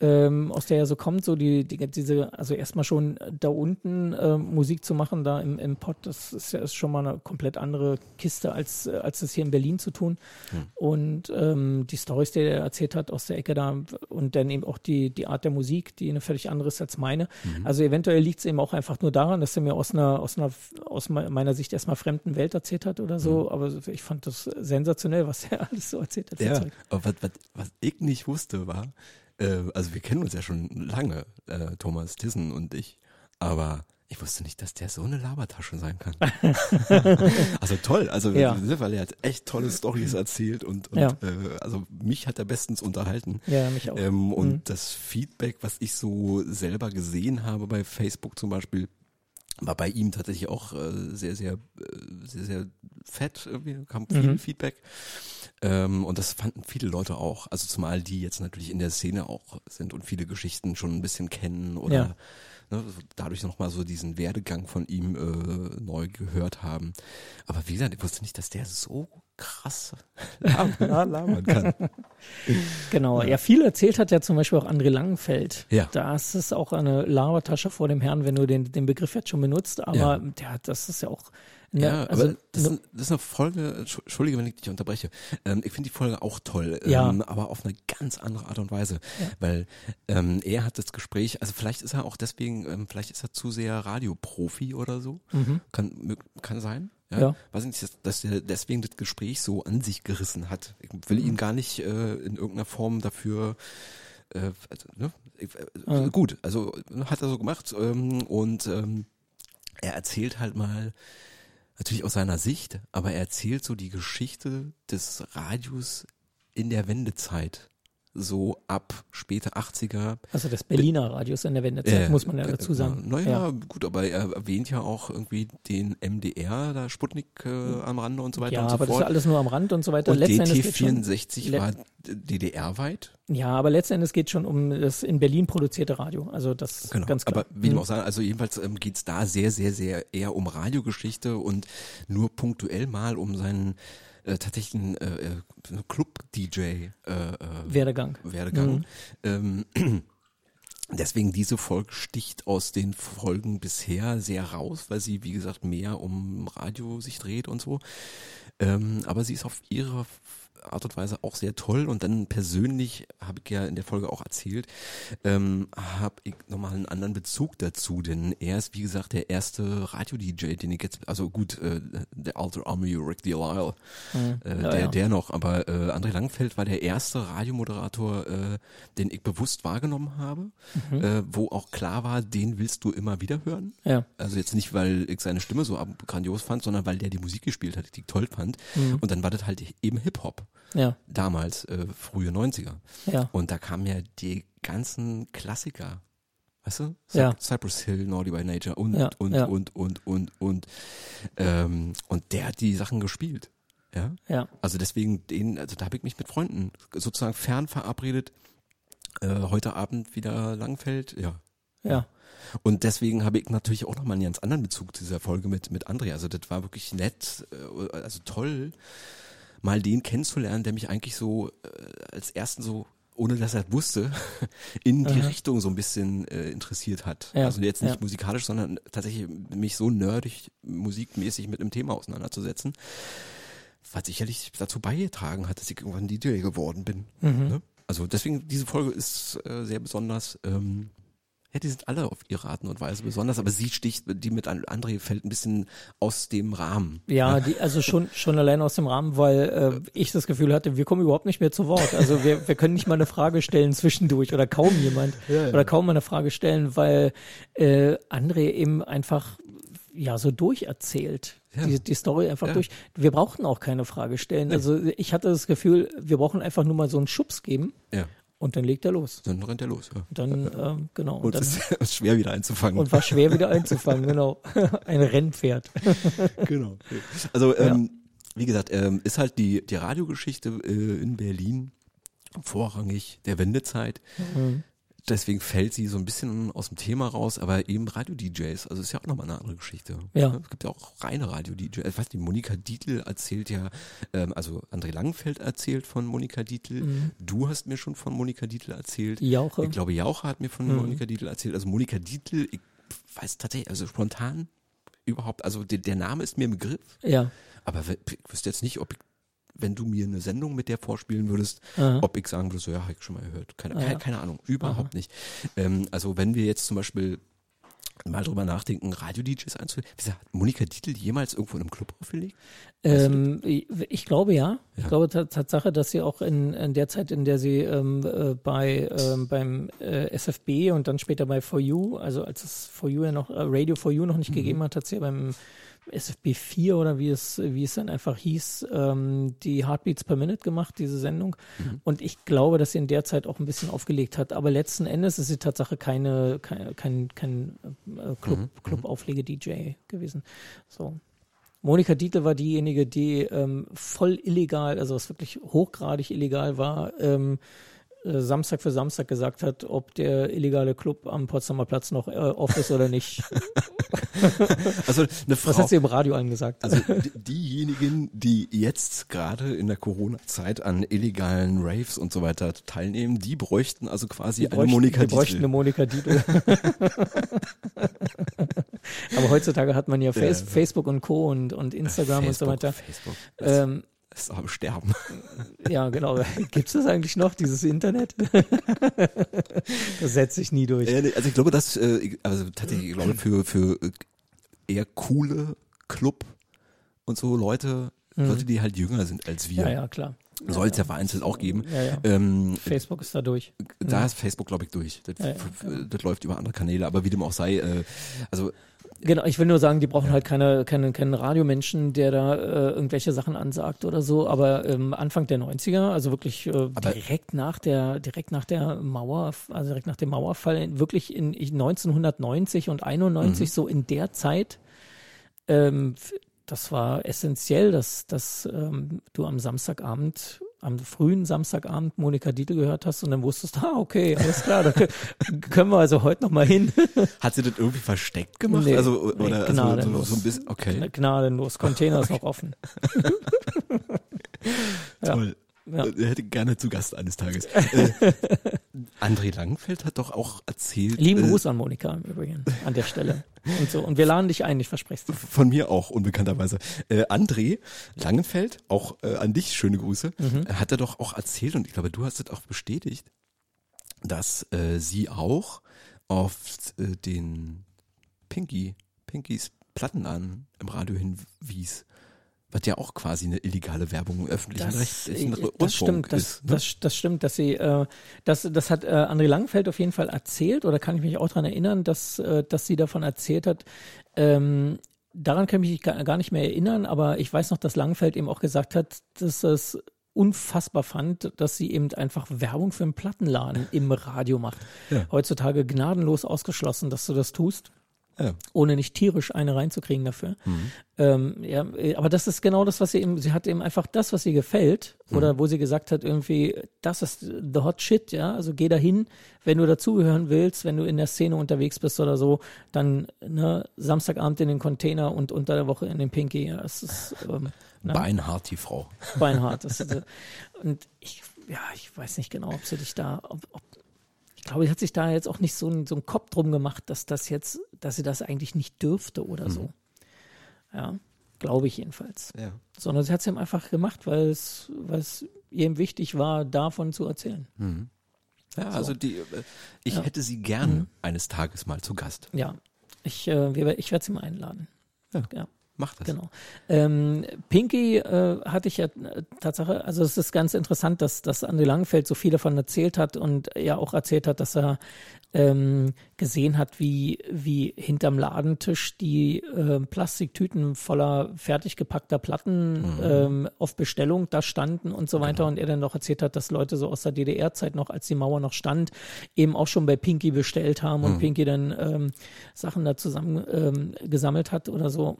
ähm, aus der er so kommt, so die, die diese, also erstmal schon da unten äh, Musik zu machen, da im, im Pott, das ist ja ist schon mal eine komplett andere Kiste, als, als das hier in Berlin zu tun. Hm. Und ähm, die Stories, die er erzählt hat aus der Ecke da und dann eben auch die, die Art der Musik, die eine völlig andere ist als meine. Mhm. Also eventuell liegt es eben auch einfach nur daran, dass er mir aus einer, aus einer, aus meiner Sicht erstmal fremden Welt erzählt hat oder so. Mhm. Aber ich fand das sensationell, was er alles so erzählt hat. Ja, aber was, was, was ich nicht wusste, war, äh, also wir kennen uns ja schon lange, äh, Thomas Tissen und ich, aber ich wusste nicht, dass der so eine Labertasche sein kann. also toll, also ja. weil er hat echt tolle Stories erzählt und, und ja. äh, also mich hat er bestens unterhalten. Ja, mich auch. Ähm, und mhm. das Feedback, was ich so selber gesehen habe bei Facebook zum Beispiel, war bei ihm tatsächlich auch äh, sehr, sehr, äh, sehr, sehr fett. Irgendwie kam viel mhm. Feedback. Ähm, und das fanden viele Leute auch. Also zumal die jetzt natürlich in der Szene auch sind und viele Geschichten schon ein bisschen kennen oder ja. ne, dadurch nochmal so diesen Werdegang von ihm äh, neu gehört haben. Aber wie gesagt, ich wusste nicht, dass der so krass labern kann. genau, ja. ja, viel erzählt hat ja zum Beispiel auch André Langenfeld. Ja. Da ist es auch eine Labertasche vor dem Herrn, wenn du den, den Begriff jetzt schon benutzt, aber ja. der, das ist ja auch ja, ja also, aber das, ist, das ist eine Folge, entschuldige, wenn ich dich unterbreche. Ähm, ich finde die Folge auch toll, ja. ähm, aber auf eine ganz andere Art und Weise. Ja. Weil ähm, er hat das Gespräch, also vielleicht ist er auch deswegen, ähm, vielleicht ist er zu sehr Radioprofi oder so. Mhm. Kann, kann sein. Ja, ja. Weiß nicht, dass, dass er deswegen das Gespräch so an sich gerissen hat. Ich will ihn gar nicht äh, in irgendeiner Form dafür äh, also, ne? Äh, mhm. gut, also hat er so gemacht ähm, und ähm, er erzählt halt mal natürlich aus seiner Sicht, aber er erzählt so die Geschichte des Radios in der Wendezeit so ab späte 80er. Also des Berliner Radios in der Wendezeit, äh, muss man ja dazu sagen. Naja, ja. gut, aber er erwähnt ja auch irgendwie den MDR, da Sputnik äh, am Rande und so weiter ja, und so aber fort. das ist alles nur am Rand und so weiter. Und DT64 war DDR-weit. Ja, aber letzten Endes geht schon um das in Berlin produzierte Radio. Also das genau. ganz klar. Aber wie ich mhm. auch sagen, also jedenfalls ähm, geht es da sehr, sehr, sehr eher um Radiogeschichte und nur punktuell mal um seinen äh, tatsächlich ein äh, äh Club-DJ äh, äh, Werdegang. Werdegang. Mhm. Ähm, Deswegen diese Folge sticht aus den Folgen bisher sehr raus, weil sie, wie gesagt, mehr um Radio sich dreht und so. Ähm, aber sie ist auf ihre Art und Weise auch sehr toll. Und dann persönlich, habe ich ja in der Folge auch erzählt, ähm, habe ich nochmal einen anderen Bezug dazu. Denn er ist, wie gesagt, der erste Radio-DJ, den ich jetzt, also gut, äh, der Alter Army, Rick Delisle, Mhm. äh, Ja, der, ja. der noch. Aber äh, André Langfeld war der erste Radiomoderator, äh, den ich bewusst wahrgenommen habe, Mhm. äh, wo auch klar war, den willst du immer wieder hören. Ja. Also jetzt nicht, weil ich seine Stimme so grandios fand, sondern weil der die Musik gespielt hat, die ich toll fand. Mhm. Und dann war das halt eben Hip-Hop. Ja. Damals, äh, frühe 90er. Ja. Und da kamen ja die ganzen Klassiker. Weißt du? Ja. Cypress Hill, Naughty by Nature und, Ja, und, ja. und, und, und, und, ähm, und der hat die Sachen gespielt. Ja. Ja. Also deswegen den, also da habe ich mich mit Freunden sozusagen fern verabredet. Äh, heute Abend wieder Langfeld, ja. Ja. Und deswegen habe ich natürlich auch nochmal einen ganz anderen Bezug zu dieser Folge mit, mit André. Also das war wirklich nett, äh, also toll, mal den kennenzulernen, der mich eigentlich so äh, als ersten so, ohne dass er es wusste, in die Aha. Richtung so ein bisschen äh, interessiert hat. Ja, Also jetzt nicht ja. musikalisch, sondern tatsächlich mich so nerdig, musikmäßig mit einem Thema auseinanderzusetzen. Was sicherlich dazu beigetragen hat, dass ich irgendwann DJ geworden bin. Mhm. Ne? Also deswegen, diese Folge ist äh, sehr besonders. Ähm, ja, die sind alle auf ihre Arten und Weise besonders, aber sie sticht, die mit An- André fällt ein bisschen aus dem Rahmen. Ja, die, also schon, schon allein aus dem Rahmen, weil äh, ich das Gefühl hatte, wir kommen überhaupt nicht mehr zu Wort. Also wir, wir können nicht mal eine Frage stellen zwischendurch oder kaum jemand oder kaum mal eine Frage stellen, weil äh, André eben einfach ja so durcherzählt. Ja. Die, die Story einfach Ja. durch. Wir brauchten auch keine Frage stellen. Also ich hatte das Gefühl, wir brauchen einfach nur mal so einen Schubs geben Ja, und dann legt er los. dann rennt er los. Ja. Und dann, ähm, genau. Und, Und dann, es ist schwer wieder einzufangen. und war schwer wieder einzufangen, genau. Ein Rennpferd. genau. Also ähm, wie gesagt, ähm, ist halt die die Radiogeschichte äh, in Berlin vorrangig der Wendezeit. Mhm. Deswegen fällt sie so ein bisschen aus dem Thema raus, aber eben Radio-DJs, also ist ja auch nochmal eine andere Geschichte. Ja. Es gibt ja auch reine Radio-DJs. Ich weiß nicht, Monika Dietl erzählt ja, ähm, also André Langenfeld erzählt von Monika Dietl. Mhm. Du hast mir schon von Monika Dietl erzählt. Jauche. Ich glaube, Jauche hat mir von Mhm. Monika Dietl erzählt. Also Monika Dietl, ich weiß tatsächlich, also spontan überhaupt, also der, der Name ist mir ein Begriff, Ja. aber ich wüsste jetzt nicht, ob ich, wenn du mir eine Sendung mit der vorspielen würdest, Aha. ob ich sagen würde, so ja, habe ich schon mal gehört. Keine, keine, keine Ahnung, überhaupt nicht. Ähm, also wenn wir jetzt zum Beispiel mal drüber nachdenken, Radio-DJs einzuführen, hat Monika Dietl jemals irgendwo in einem Club aufgelegt? Ähm, ich, ich glaube ja. Ich Ja. glaube ta- Tatsache, dass sie auch in, in der Zeit, in der sie ähm, äh, bei ähm, beim äh, SFB und dann später bei For You, also als es For You ja noch äh, Radio For You noch nicht gegeben hat, hat sie ja beim SFB 4 oder wie es wie es dann einfach hieß, ähm, die Heartbeats per Minute gemacht, diese Sendung. Und ich glaube, dass sie in der Zeit auch ein bisschen aufgelegt hat. Aber letzten Endes ist sie Tatsache keine, kein, kein, kein äh, Club, Club-Auflege-DJ gewesen. So. Monika Dietl war diejenige, die ähm, voll illegal, also was wirklich hochgradig illegal war, ähm, äh, Samstag für Samstag gesagt hat, ob der illegale Club am Potsdamer Platz noch äh, off ist oder nicht. Also eine Was Frau, hat sie im Radio angesagt? also die- diejenigen, die jetzt gerade in der Corona-Zeit an illegalen Raves und so weiter teilnehmen, die bräuchten also quasi eine bräuchten- Monika wir bräuchten eine Dietl. Monika Dietl. Aber heutzutage hat man ja Face, Ja. Facebook und Co. und, und Instagram und so Facebook, weiter. Facebook. Ähm, ist am Sterben. ja, genau. Gibt es das eigentlich noch, dieses Internet? das setzt sich nie durch. Also ich glaube, dass, äh, ich- also tatsächlich, ich glaube, für, für äh, eher coole Club und so Leute, Leute, die halt jünger sind als wir, Mhm. Ja, ja, klar. Soll es ja vereinzelt auch geben. Ja, ja. Ähm, Facebook ist da durch. da ist Facebook, glaube ich, durch. Das, Ja, ja, das läuft über andere Kanäle, aber wie dem auch sei, äh, also Genau, ich will nur sagen, die brauchen halt keine, keine, keinen Radiomenschen, der da äh, irgendwelche Sachen ansagt oder so. Aber ähm, Anfang der 90er, also wirklich äh, direkt nach der, direkt nach der Mauer, also direkt nach dem Mauerfall, wirklich in ich- 1990 und 91, so in der Zeit, ähm, das war essentiell, dass, dass ähm, du am Samstagabend, am frühen Samstagabend Monika Dietl gehört hast und dann wusstest, ah, okay, alles klar, da kö- können wir also heute noch mal hin. hat sie das irgendwie versteckt gemacht? Nee, also, nee, oder also, so, gnadenlos. so ein bisschen, okay, Gnadenlos, Container ist noch offen. ja. toll. Ja. Äh, Hätte gerne zu Gast eines Tages. äh, André Langfeld hat doch auch erzählt. Lieben äh, Gruß an Monika im Übrigen an der Stelle. Und so. Und wir laden dich ein, ich verspreche es. Von mir auch, unbekannterweise. Äh, André Langenfeld, auch äh, an dich schöne Grüße, Mhm. hat er doch auch erzählt, und ich glaube, du hast es auch bestätigt, dass äh, sie auch auf äh, den Pinky, Pinkys Plattenladen im Radio hinwies. Was ja auch quasi eine illegale Werbung im öffentlichen Das, äh, Rundfunk das stimmt, das, ist. Ne? das, das stimmt, dass sie, äh, das, das hat äh, André Langenfeld auf jeden Fall erzählt, oder kann ich mich auch daran erinnern, dass, äh, dass sie davon erzählt hat. Ähm, daran kann ich mich gar, nicht mehr erinnern, aber ich weiß noch, dass Langenfeld eben auch gesagt hat, dass es unfassbar fand, dass sie eben einfach Werbung für einen Plattenladen im Radio macht. Ja. Heutzutage gnadenlos ausgeschlossen, dass du das tust ja. ohne nicht tierisch eine reinzukriegen dafür. Ähm, ja, äh, aber das ist genau das, was sie eben, sie hat eben einfach das, was ihr gefällt, oder wo sie gesagt hat, irgendwie, das ist the hot shit, ja, also geh dahin, wenn du dazugehören willst, wenn du in der Szene unterwegs bist oder so, dann ne, Samstagabend in den Container und unter der Woche in den Pinky, ja, es ist ähm, ne, Beinhart, die Frau. beinhart. Das ist, äh, und ich, ja, ich weiß nicht genau, ob sie dich da, ob, ob glaube, sie hat sich da jetzt auch nicht so ein, so einen Kopf drum gemacht, dass das jetzt, dass sie das eigentlich nicht dürfte oder so. Ja, glaube ich jedenfalls. Ja. Sondern sie hat es eben einfach gemacht, weil es, weil es ihr eben wichtig war, davon zu erzählen. Ja, also die, äh, ich hätte sie gern eines Tages mal zu Gast. Ja, ich, äh, ich werde sie mal einladen. Ja. ja. Mach das. Genau. Ähm, Pinky äh, hatte ich ja äh, Tatsache, also es ist ganz interessant, dass, dass André Langenfeld so viel davon erzählt hat und ja auch erzählt hat, dass er ähm, gesehen hat, wie, wie hinterm Ladentisch die äh, Plastiktüten voller fertig gepackter Platten ähm, auf Bestellung da standen und so weiter. Und er dann noch erzählt hat, dass Leute so aus der DDR-Zeit noch, als die Mauer noch stand, eben auch schon bei Pinky bestellt haben und Pinky dann ähm, Sachen da zusammen ähm, gesammelt hat oder so.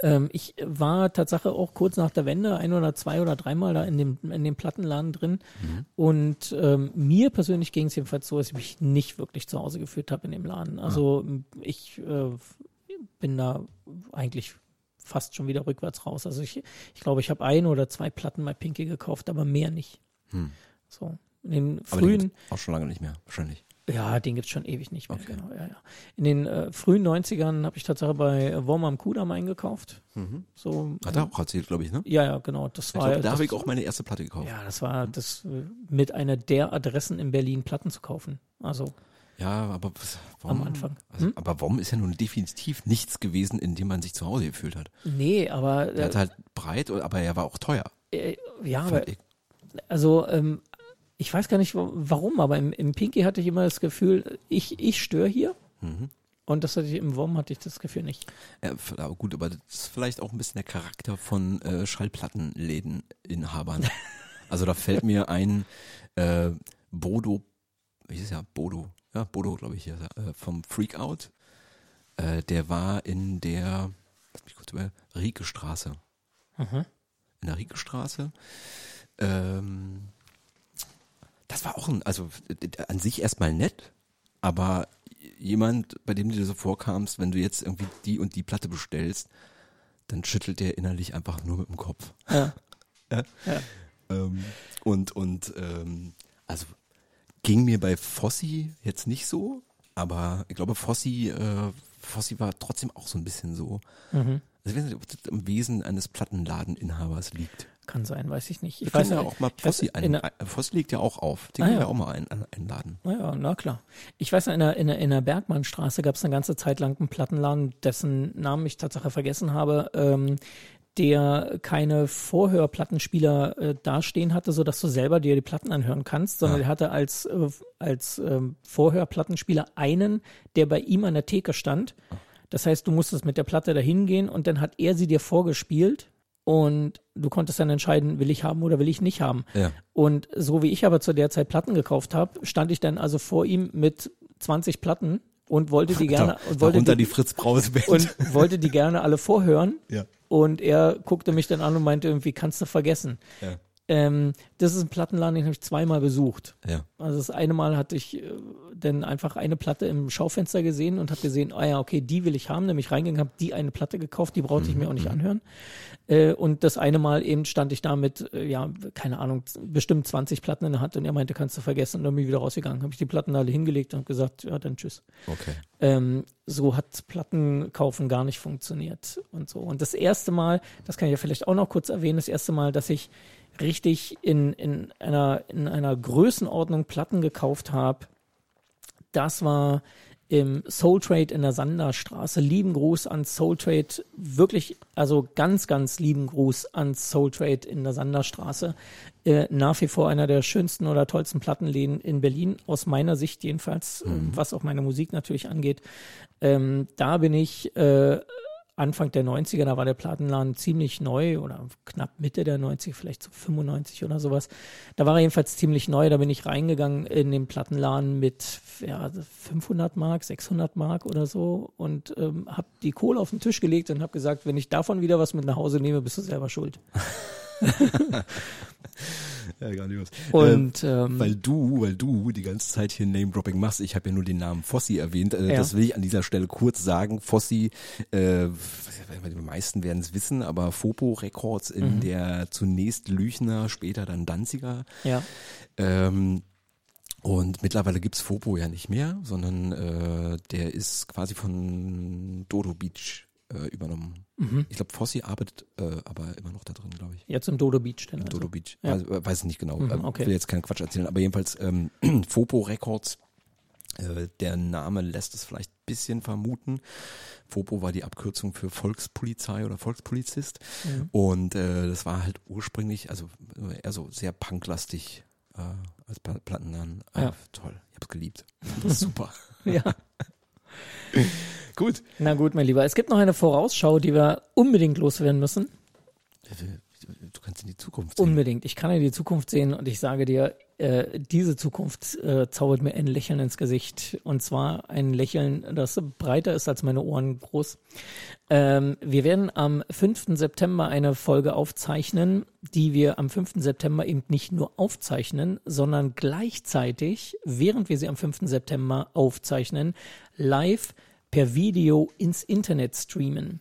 Ähm, ich war Tatsache auch kurz nach der Wende ein oder zwei oder dreimal da in dem, in dem Plattenladen drin. Und ähm, mir persönlich ging es jedenfalls so, dass ich mich nicht wirklich zu Hause gefühlt habe in dem Laden. Also ich äh, bin da eigentlich fast schon wieder rückwärts raus. Also ich, ich glaube, ich habe ein oder zwei Platten bei Pinky gekauft, aber mehr nicht. So. In den frühen, auch schon lange nicht mehr, wahrscheinlich. Ja, den gibt's schon ewig nicht mehr, Okay. genau. Ja, ja. In den äh, frühen 90ern habe ich tatsächlich bei äh, Worm am Kudamm eingekauft. So, Hat er auch erzählt, glaube ich, ne? ja, ja, genau. Das Ich war, glaube, da habe ich auch meine erste Platte gekauft. ja, das war das äh, mit einer der Adressen in Berlin Platten zu kaufen. Also, Ja, aber warum? Am Anfang. Also, Hm? Aber warum ist ja nun definitiv nichts gewesen, in dem man sich zu Hause gefühlt hat. nee, aber äh, hat halt breit, aber er war auch teuer. äh, ja, aber ich. also ähm, ich weiß gar nicht wa- warum, aber im, im Pinky hatte ich immer das Gefühl, ich, ich störe hier. Mhm. Und das hatte ich im Wurm hatte ich das Gefühl nicht. Ja, aber gut, aber das ist vielleicht auch ein bisschen der Charakter von äh, Schallplattenlädeninhabern. also da fällt mir ein äh, Bodo, wie ist ja Bodo, ja Bodo glaube ich hier, äh, vom Freakout. Äh, der war in der, lass mich kurz über, Riekestraße. Mhm. In der Riekestraße. Ähm, das war auch ein, also an sich erstmal nett, aber jemand, bei dem du dir so vorkamst, wenn du jetzt irgendwie die und die Platte bestellst, dann schüttelt der innerlich einfach nur mit dem Kopf. Ja. Ja. Ja. Ähm, und und ähm, also ging mir bei Fossi jetzt nicht so, aber ich glaube Fossi, äh, Fossi war trotzdem auch so ein bisschen so. Mhm. Also ich weiß nicht, ob das im Wesen eines Plattenladeninhabers liegt. Kann sein, weiß ich nicht. Ich weiß ja auch mal Fossi ein, in der- ein, Fossi liegt ja auch auf. Den Ah, können ja. wir auch mal ein, ein, einladen. Ja, na klar. Ich weiß, in der, in der, in der Bergmannstraße gab es eine ganze Zeit lang einen Plattenladen, dessen Namen ich tatsächlich vergessen habe, ähm, der keine Vorhörplattenspieler äh, dastehen hatte, sodass du selber dir die Platten anhören kannst, sondern Ja. der hatte als, äh, als ähm, Vorhörplattenspieler einen, der bei ihm an der Theke stand. Das heißt, du musstest mit der Platte dahin gehen und dann hat er sie dir vorgespielt und du konntest dann entscheiden, will ich haben oder will ich nicht haben. Ja. Und so wie ich aber zu der Zeit Platten gekauft habe, stand ich dann also vor ihm mit 20 Platten und wollte die gerne und wollte die, die Fritz Band. und wollte die gerne alle vorhören. ja. Und er guckte mich dann an und meinte irgendwie, kannst du vergessen. Ja. Ähm, das ist ein Plattenladen, den habe ich zweimal besucht. Ja. Also das eine Mal hatte ich äh, dann einfach eine Platte im Schaufenster gesehen und habe gesehen, ah ja, okay, die will ich haben, nämlich reingegangen, habe die eine Platte gekauft, die brauchte ich mir auch nicht anhören. Äh, und das eine Mal eben stand ich da mit, äh, ja, keine Ahnung, bestimmt 20 Platten in der Hand und er meinte, kannst du vergessen und dann bin ich wieder rausgegangen. Habe ich die Platten alle hingelegt und gesagt, ja, dann tschüss. Okay. Ähm, so hat Plattenkaufen gar nicht funktioniert und so. Und das erste Mal, das kann ich ja vielleicht auch noch kurz erwähnen, das erste Mal, dass ich richtig in, in, einer, in einer Größenordnung Platten gekauft habe, das war im Soul Trade in der Sanderstraße. Lieben Gruß an Soul Trade. Wirklich, also ganz, ganz lieben Gruß an Soul Trade in der Sanderstraße. Äh, nach wie vor einer der schönsten oder tollsten Plattenläden in Berlin, aus meiner Sicht jedenfalls, äh, was auch meine Musik natürlich angeht. Ähm, da bin ich äh, Anfang der 90er, da war der Plattenladen ziemlich neu oder knapp Mitte der 90er, vielleicht so 95 oder sowas. Da war er jedenfalls ziemlich neu, da bin ich reingegangen in den Plattenladen mit ja, 500 Mark, 600 Mark oder so und ähm, habe die Kohle auf den Tisch gelegt und habe gesagt, wenn ich davon wieder was mit nach Hause nehme, bist du selber schuld. Ja, grandios. Und, ähm, ähm, weil du, weil du die ganze Zeit hier Name-Dropping machst, ich habe ja nur den Namen Fossi erwähnt, äh, Ja. das will ich an dieser Stelle kurz sagen. Fossi, äh, die meisten werden es wissen, aber Fopo Records in Mhm. der zunächst Lüchner, später dann Danziger Ja, ähm, und mittlerweile gibt's Fopo ja nicht mehr, sondern äh, der ist quasi von Dodo Beach äh, übernommen. Mhm. Ich glaube, Fossi arbeitet äh, aber immer noch da drin, glaube ich. jetzt im Dodo Beach denn. Im Also. Dodo Beach. Ja. Also, äh, weiß ich nicht genau. Mhm, Ähm, okay. Will jetzt keinen Quatsch erzählen, aber jedenfalls ähm, Fopo Records. Äh, der Name lässt es vielleicht ein bisschen vermuten. Fopo war die Abkürzung für Volkspolizei oder Volkspolizist. Mhm. Und äh, das war halt ursprünglich, also eher so sehr punklastig äh, als Pla- Plattenladen. Ah, Ja. Toll, ich hab's geliebt. Das ist super. Ja. Gut. Na gut, mein Lieber. Es gibt noch eine Vorausschau, die wir unbedingt loswerden müssen. Du kannst in die Zukunft sehen. Unbedingt. Ich kann in die Zukunft sehen und ich sage dir, äh, diese Zukunft äh, zaubert mir ein Lächeln ins Gesicht. Und zwar ein Lächeln, das breiter ist als meine Ohren groß. Ähm, wir werden am 5. September eine Folge aufzeichnen, die wir am 5. September eben nicht nur aufzeichnen, sondern gleichzeitig, während wir sie am 5. September aufzeichnen, live per Video ins Internet streamen.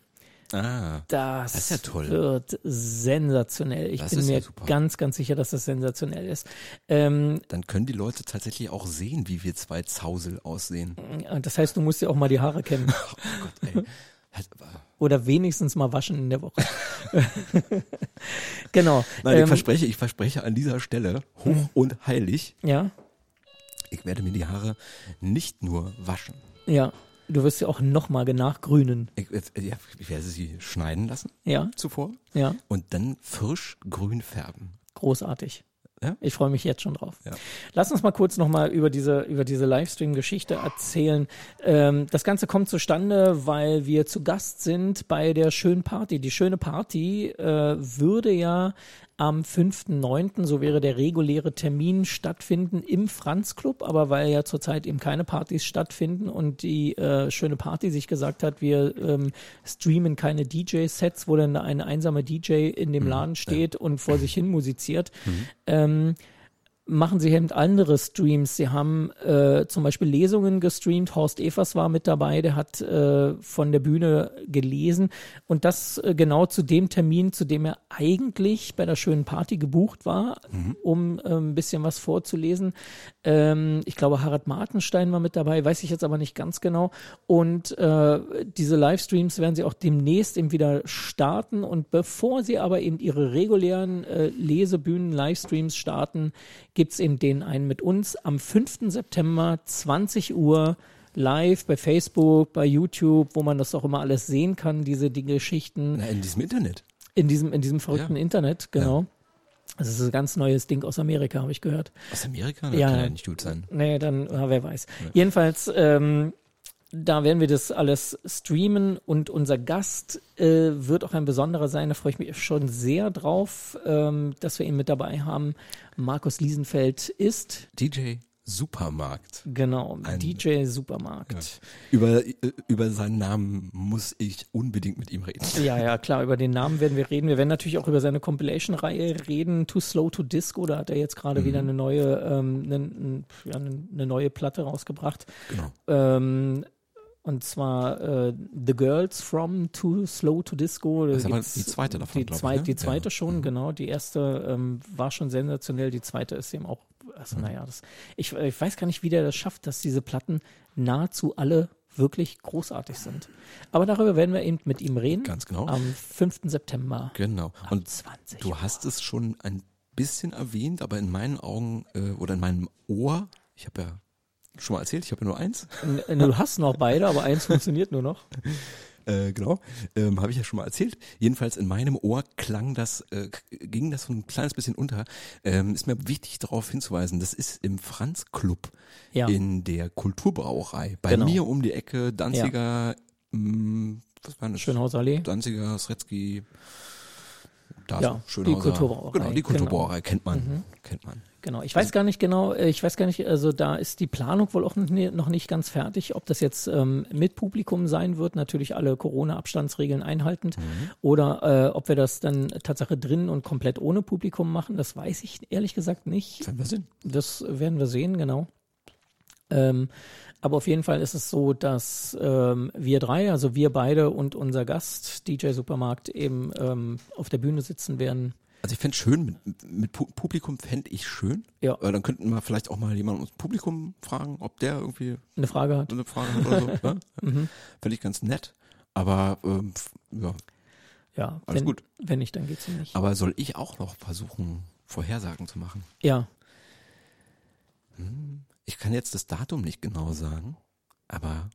Ah, Das, Das ist ja toll. wird sensationell. Ich Das bin ja mir super. ganz, ganz sicher, dass das sensational ist. Ähm, dann können die Leute tatsächlich auch sehen, wie wir zwei Zausel aussehen. das heißt, du musst dir auch mal die Haare kämmen Oh Gott, ey. Äh, oder wenigstens mal waschen in der Woche. genau. Nein, ich Ähm, verspreche, ich verspreche an dieser Stelle hoch und heilig, ja, ich werde mir die Haare nicht nur waschen. ja. Du wirst ja auch nochmal nachgrünen. Ich, ja, ich werde sie schneiden lassen Ja, zuvor ja. und dann frisch grün färben. Großartig. Ja? Ich freue mich jetzt schon drauf. Ja. Lass uns mal kurz nochmal über diese, über diese Livestream-Geschichte erzählen. Ähm, das Ganze kommt zustande, weil wir zu Gast sind bei der schönen Party. Die schöne Party äh, würde ja am 5.9., so wäre der reguläre Termin, stattfinden im Franz Club, aber weil ja zurzeit eben keine Partys stattfinden und die äh, schöne Party sich gesagt hat, wir ähm, streamen keine DJ-Sets, wo dann ein einsamer DJ in dem Laden steht und vor sich hin musiziert, ähm, machen sie eben andere Streams. Sie haben äh, zum Beispiel Lesungen gestreamt. Horst Evers war mit dabei, der hat äh, von der Bühne gelesen. Und das äh, genau zu dem Termin, zu dem er eigentlich bei der schönen Party gebucht war, um äh, ein bisschen was vorzulesen. Ähm, ich glaube, Harald Martenstein war mit dabei, weiß ich jetzt aber nicht ganz genau. Und äh, diese Livestreams werden sie auch demnächst eben wieder starten. Und bevor sie aber eben ihre regulären äh, Lesebühnen-Livestreams starten, gibt's eben den einen mit uns am 5. September, 20 Uhr, live bei Facebook, bei YouTube, wo man das auch immer alles sehen kann, diese die Geschichten Na, in diesem Internet. in diesem, in diesem verrückten Ja. Internet, genau. Das ist ein ganz neues Ding aus Amerika, habe ich gehört. Aus Amerika? Das Ja. kann ja nicht gut sein. Nee, dann, ja, wer weiß. Jedenfalls, ähm, da werden wir das alles streamen und unser Gast äh, wird auch ein besonderer sein. Da freue ich mich schon sehr drauf, ähm, dass wir ihn mit dabei haben. Markus Liesenfeld ist DJ Supermarkt. Genau, Ein- DJ Supermarkt. Über, äh, über seinen Namen muss ich unbedingt mit ihm reden. Ja. ja, klar, über den Namen werden wir reden. Wir werden natürlich auch über seine Compilation-Reihe reden, Too Slow to Disco. Da hat er jetzt gerade wieder eine neue, ähm, eine, ein- ja, eine, eine neue Platte rausgebracht. Genau. Ähm, und zwar äh, The Girls from Too Slow to Disco. Da Das ist aber die zweite davon, Die, ich, zweit, ne? die zweite Ja. schon, Mhm. genau. Die erste ähm, war schon sensationell. Die zweite ist eben auch, also Mhm. naja, das, ich, ich weiß gar nicht, wie der das schafft, dass diese Platten nahezu alle wirklich großartig sind. Aber darüber werden wir eben mit ihm reden. Ganz genau. Am 5. September. Genau. Und 20. du hast es schon ein bisschen erwähnt, aber in meinen Augen äh, oder in meinem Ohr, ich habe ja schon mal erzählt, ich habe ja nur eins, Du hast noch beide, aber eins funktioniert nur noch. äh, genau, ähm, habe ich ja schon mal erzählt. Jedenfalls in meinem Ohr klang das, äh, ging das so ein kleines bisschen unter. Ähm, ist mir wichtig darauf hinzuweisen, das ist im Franz Club Ja. in der Kulturbrauerei. Bei Genau. mir um die Ecke, Danziger, mh, was war das? Schönhauser Allee. Danziger, Sretzky, da Ja, so, die. Kulturbrauerei, Genau, die genau. Kulturbrauerei kennt man, kennt man. Genau, ich weiß gar nicht genau, äh, ich weiß gar nicht, also da ist die Planung wohl auch noch nicht ganz fertig, ob das jetzt ähm, mit Publikum sein wird, natürlich alle Corona-Abstandsregeln einhaltend, oder äh, ob wir das dann Tatsache drin und komplett ohne Publikum machen, das weiß ich ehrlich gesagt nicht. Wenn wir sind. Das werden wir sehen, genau. Ähm, aber auf jeden Fall ist es so, dass ähm, wir drei, also wir beide und unser Gast, DJ Supermarkt, eben ähm, auf der Bühne sitzen werden. Also ich fände schön, mit, mit Pu- Publikum fände ich schön. Ja. Äh, dann könnten wir vielleicht auch mal jemanden aus dem Publikum fragen, ob der irgendwie Eine Frage hat. eine Frage hat oder so. ne? Mhm. Fände ich ganz nett. Aber ähm, ja, Ja, Alles wenn, gut. wenn nicht, dann geht's nicht. aber soll ich auch noch versuchen, Vorhersagen zu machen? Ja, Ich kann jetzt das Datum nicht genau sagen, aber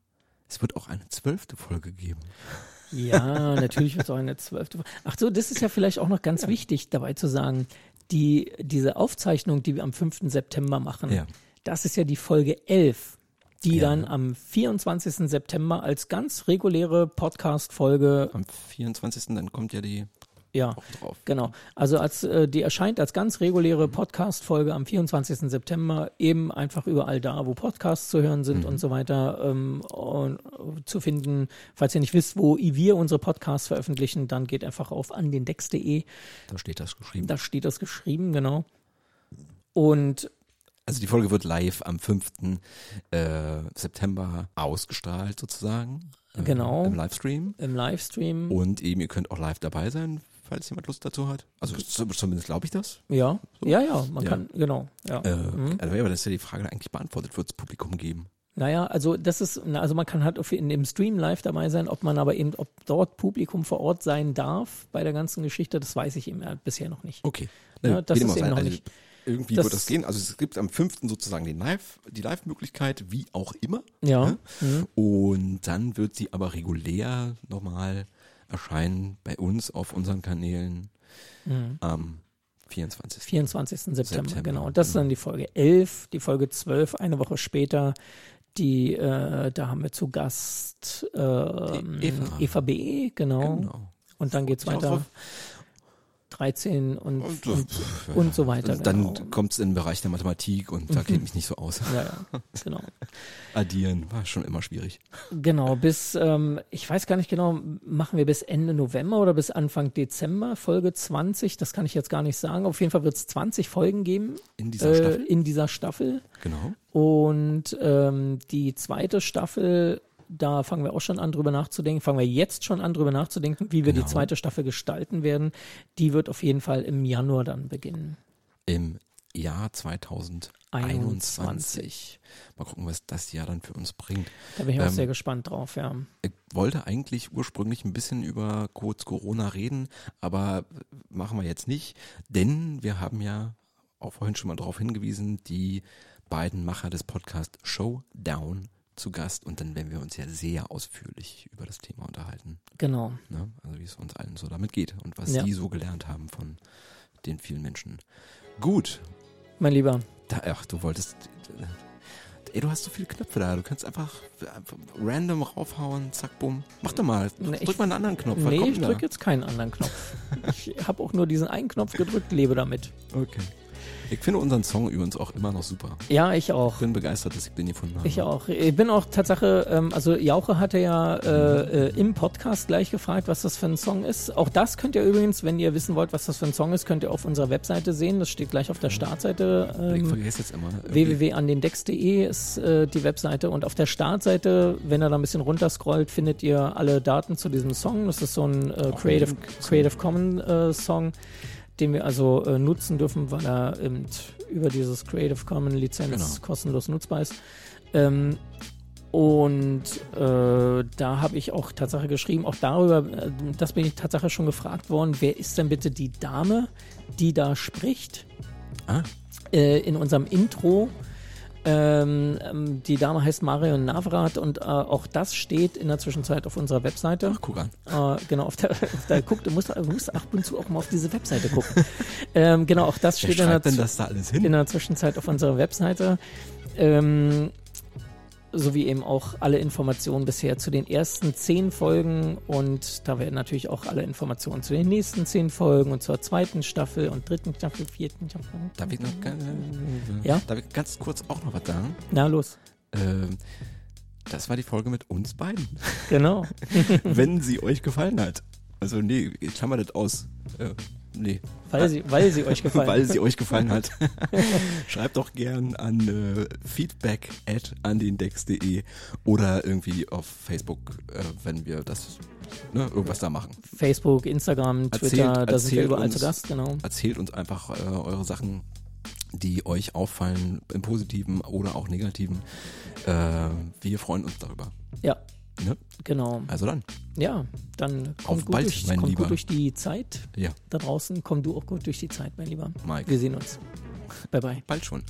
es wird auch eine zwölfte Folge geben. Ja, natürlich wird es auch eine zwölfte. Ach so, das ist ja vielleicht auch noch ganz wichtig dabei zu sagen. Die, diese Aufzeichnung, die wir am 5. September machen, Ja. das ist ja die Folge 11, die Ja. dann am 24. September als ganz reguläre Podcast-Folge, Am 24. dann kommt ja die ja. Genau. Also als äh, die erscheint als ganz reguläre Podcast-Folge am 24. September, eben einfach überall da, wo Podcasts zu hören sind und so weiter, ähm, und, äh, zu finden. Falls ihr nicht wisst, wo wir unsere Podcasts veröffentlichen, dann geht einfach auf andendex.de. Da steht das geschrieben. Da steht das geschrieben, genau. Und Also die Folge wird live am 5. Äh, September ausgestrahlt sozusagen. Äh, Genau. Im Livestream. im Livestream, Und eben, ihr könnt auch live dabei sein, falls jemand Lust dazu hat. Also zumindest glaube ich das. ja, ja, ja, man Ja. kann, genau, ja. Äh, Mhm. also, aber das ist ja die Frage eigentlich beantwortet, wird es Publikum geben. Naja, also das ist, also man kann halt auf, in dem Stream live dabei sein, ob man aber eben, ob dort Publikum vor Ort sein darf bei der ganzen Geschichte, das weiß ich eben äh, bisher noch nicht. Okay. Ja, das ist eben noch also nicht- Irgendwie das- wird das gehen. Also es gibt am 5. sozusagen den Live, die Live-Möglichkeit, wie auch immer. Ja. Mhm. Ne? Und dann wird sie aber regulär nochmal erscheinen bei uns auf unseren Kanälen Mhm. am 24. 24. September, September, genau. Und das ist dann die Folge 11, die Folge 12, eine Woche später. Die, äh, da haben wir zu Gast E- Eva. Eva B., genau. Genau. Und dann geht's Ich auch weiter. Drauf. 13 und, Und, und, und so weiter. Dann genau. kommt es in den Bereich der Mathematik und da kenne ich mich nicht so aus. Ja, ja, genau. Addieren war schon immer schwierig. Genau, bis, ähm, ich weiß gar nicht genau, machen wir bis Ende November oder bis Anfang Dezember, Folge 20, das kann ich jetzt gar nicht sagen. Auf jeden Fall wird es 20 Folgen geben In dieser äh, Staffel. in dieser Staffel. Genau. Und ähm, die zweite Staffel, da fangen wir auch schon an drüber nachzudenken, fangen wir jetzt schon an drüber nachzudenken, wie wir Genau. die zweite Staffel gestalten werden. Die wird auf jeden Fall im Januar dann beginnen. Im Jahr 2021. Mal gucken, was das Jahr dann für uns bringt. Da bin ich auch Ähm, sehr gespannt drauf, ja. Ich wollte eigentlich ursprünglich ein bisschen über kurz Corona reden, aber machen wir jetzt nicht, denn wir haben ja auch vorhin schon mal darauf hingewiesen, die beiden Macher des Podcasts Showdown zu Gast und dann werden wir uns ja sehr ausführlich über das Thema unterhalten. Genau. Ne? Also wie es uns allen so damit geht und was Ja. die so gelernt haben von den vielen Menschen. Gut, Mein Lieber, da, ach, du wolltest. Ey, du hast so viele Knöpfe da. Du kannst einfach, einfach random raufhauen, zack, bumm. Mach doch mal. Nee, Drück ich- mal einen anderen Knopf. Was nee, ich denn da? drücke jetzt keinen anderen Knopf. ich habe auch nur diesen einen Knopf gedrückt, lebe damit. Okay. Ich finde unseren Song übrigens auch immer noch super. Ja, ich auch. Ich bin begeistert, dass ich den gefunden habe. Ich auch. Ich bin auch Tatsache, ähm, also Jauche hatte ja äh, äh, im Podcast gleich gefragt, was das für ein Song ist. Auch das könnt ihr übrigens, wenn ihr wissen wollt, was das für ein Song ist, könnt ihr auf unserer Webseite sehen. Das steht gleich auf der Startseite. ich Ähm, vergesse jetzt immer. www.andendex.de ist äh, die Webseite und auf der Startseite, wenn ihr da ein bisschen runterscrollt, findet ihr alle Daten zu diesem Song. Das ist so ein äh, Creative. Creative Commons äh, Song, den wir also äh, nutzen dürfen, weil er eben über dieses Creative Commons Lizenz Genau. kostenlos nutzbar ist. Ähm, und äh, da habe ich auch Tatsache geschrieben, auch darüber, äh, das bin ich Tatsache schon gefragt worden, wer ist denn bitte die Dame, die da spricht? Ah, äh, in unserem Intro. Ähm, ähm, die Dame heißt Marion Navrat und äh, auch das steht in der Zwischenzeit auf unserer Webseite. ach, guck an. Äh, genau, auf der, auf der guck, du musst, du musst ab und zu auch mal auf diese Webseite gucken. ähm, genau, auch das steht in der, da in der Zwischenzeit auf unserer Webseite. Ähm, sowie eben auch alle Informationen bisher zu den ersten zehn Folgen und da werden natürlich auch alle Informationen zu den nächsten zehn Folgen und zur zweiten Staffel und dritten Staffel, vierten Staffel. Darf ich noch ganz, Ja? Darf ich ganz kurz auch noch was sagen? Na los. Ähm, das war die Folge mit uns beiden. Genau. Wenn sie euch gefallen hat. Also nee, ich klammer das aus. Äh, nee. Weil sie, weil sie euch gefallen Weil sie euch gefallen hat. Schreibt doch gern an äh, feedback at andendex.de oder irgendwie auf Facebook, äh, wenn wir das, ne, irgendwas da machen. Facebook, Instagram, Erzählt- Twitter, da sind wir überall uns- zu Gast, genau. Erzählt uns einfach äh, eure Sachen, die euch auffallen, im positiven oder auch negativen. Äh, wir freuen uns darüber. Ja, Ne? genau. Also dann, Ja, dann Auf kommt, gut, bald, durch, mein kommt Lieber. gut durch die Zeit ja, da draußen. Komm du auch gut durch die Zeit, mein Lieber. Mike, Wir sehen uns. Bye bye. bald schon.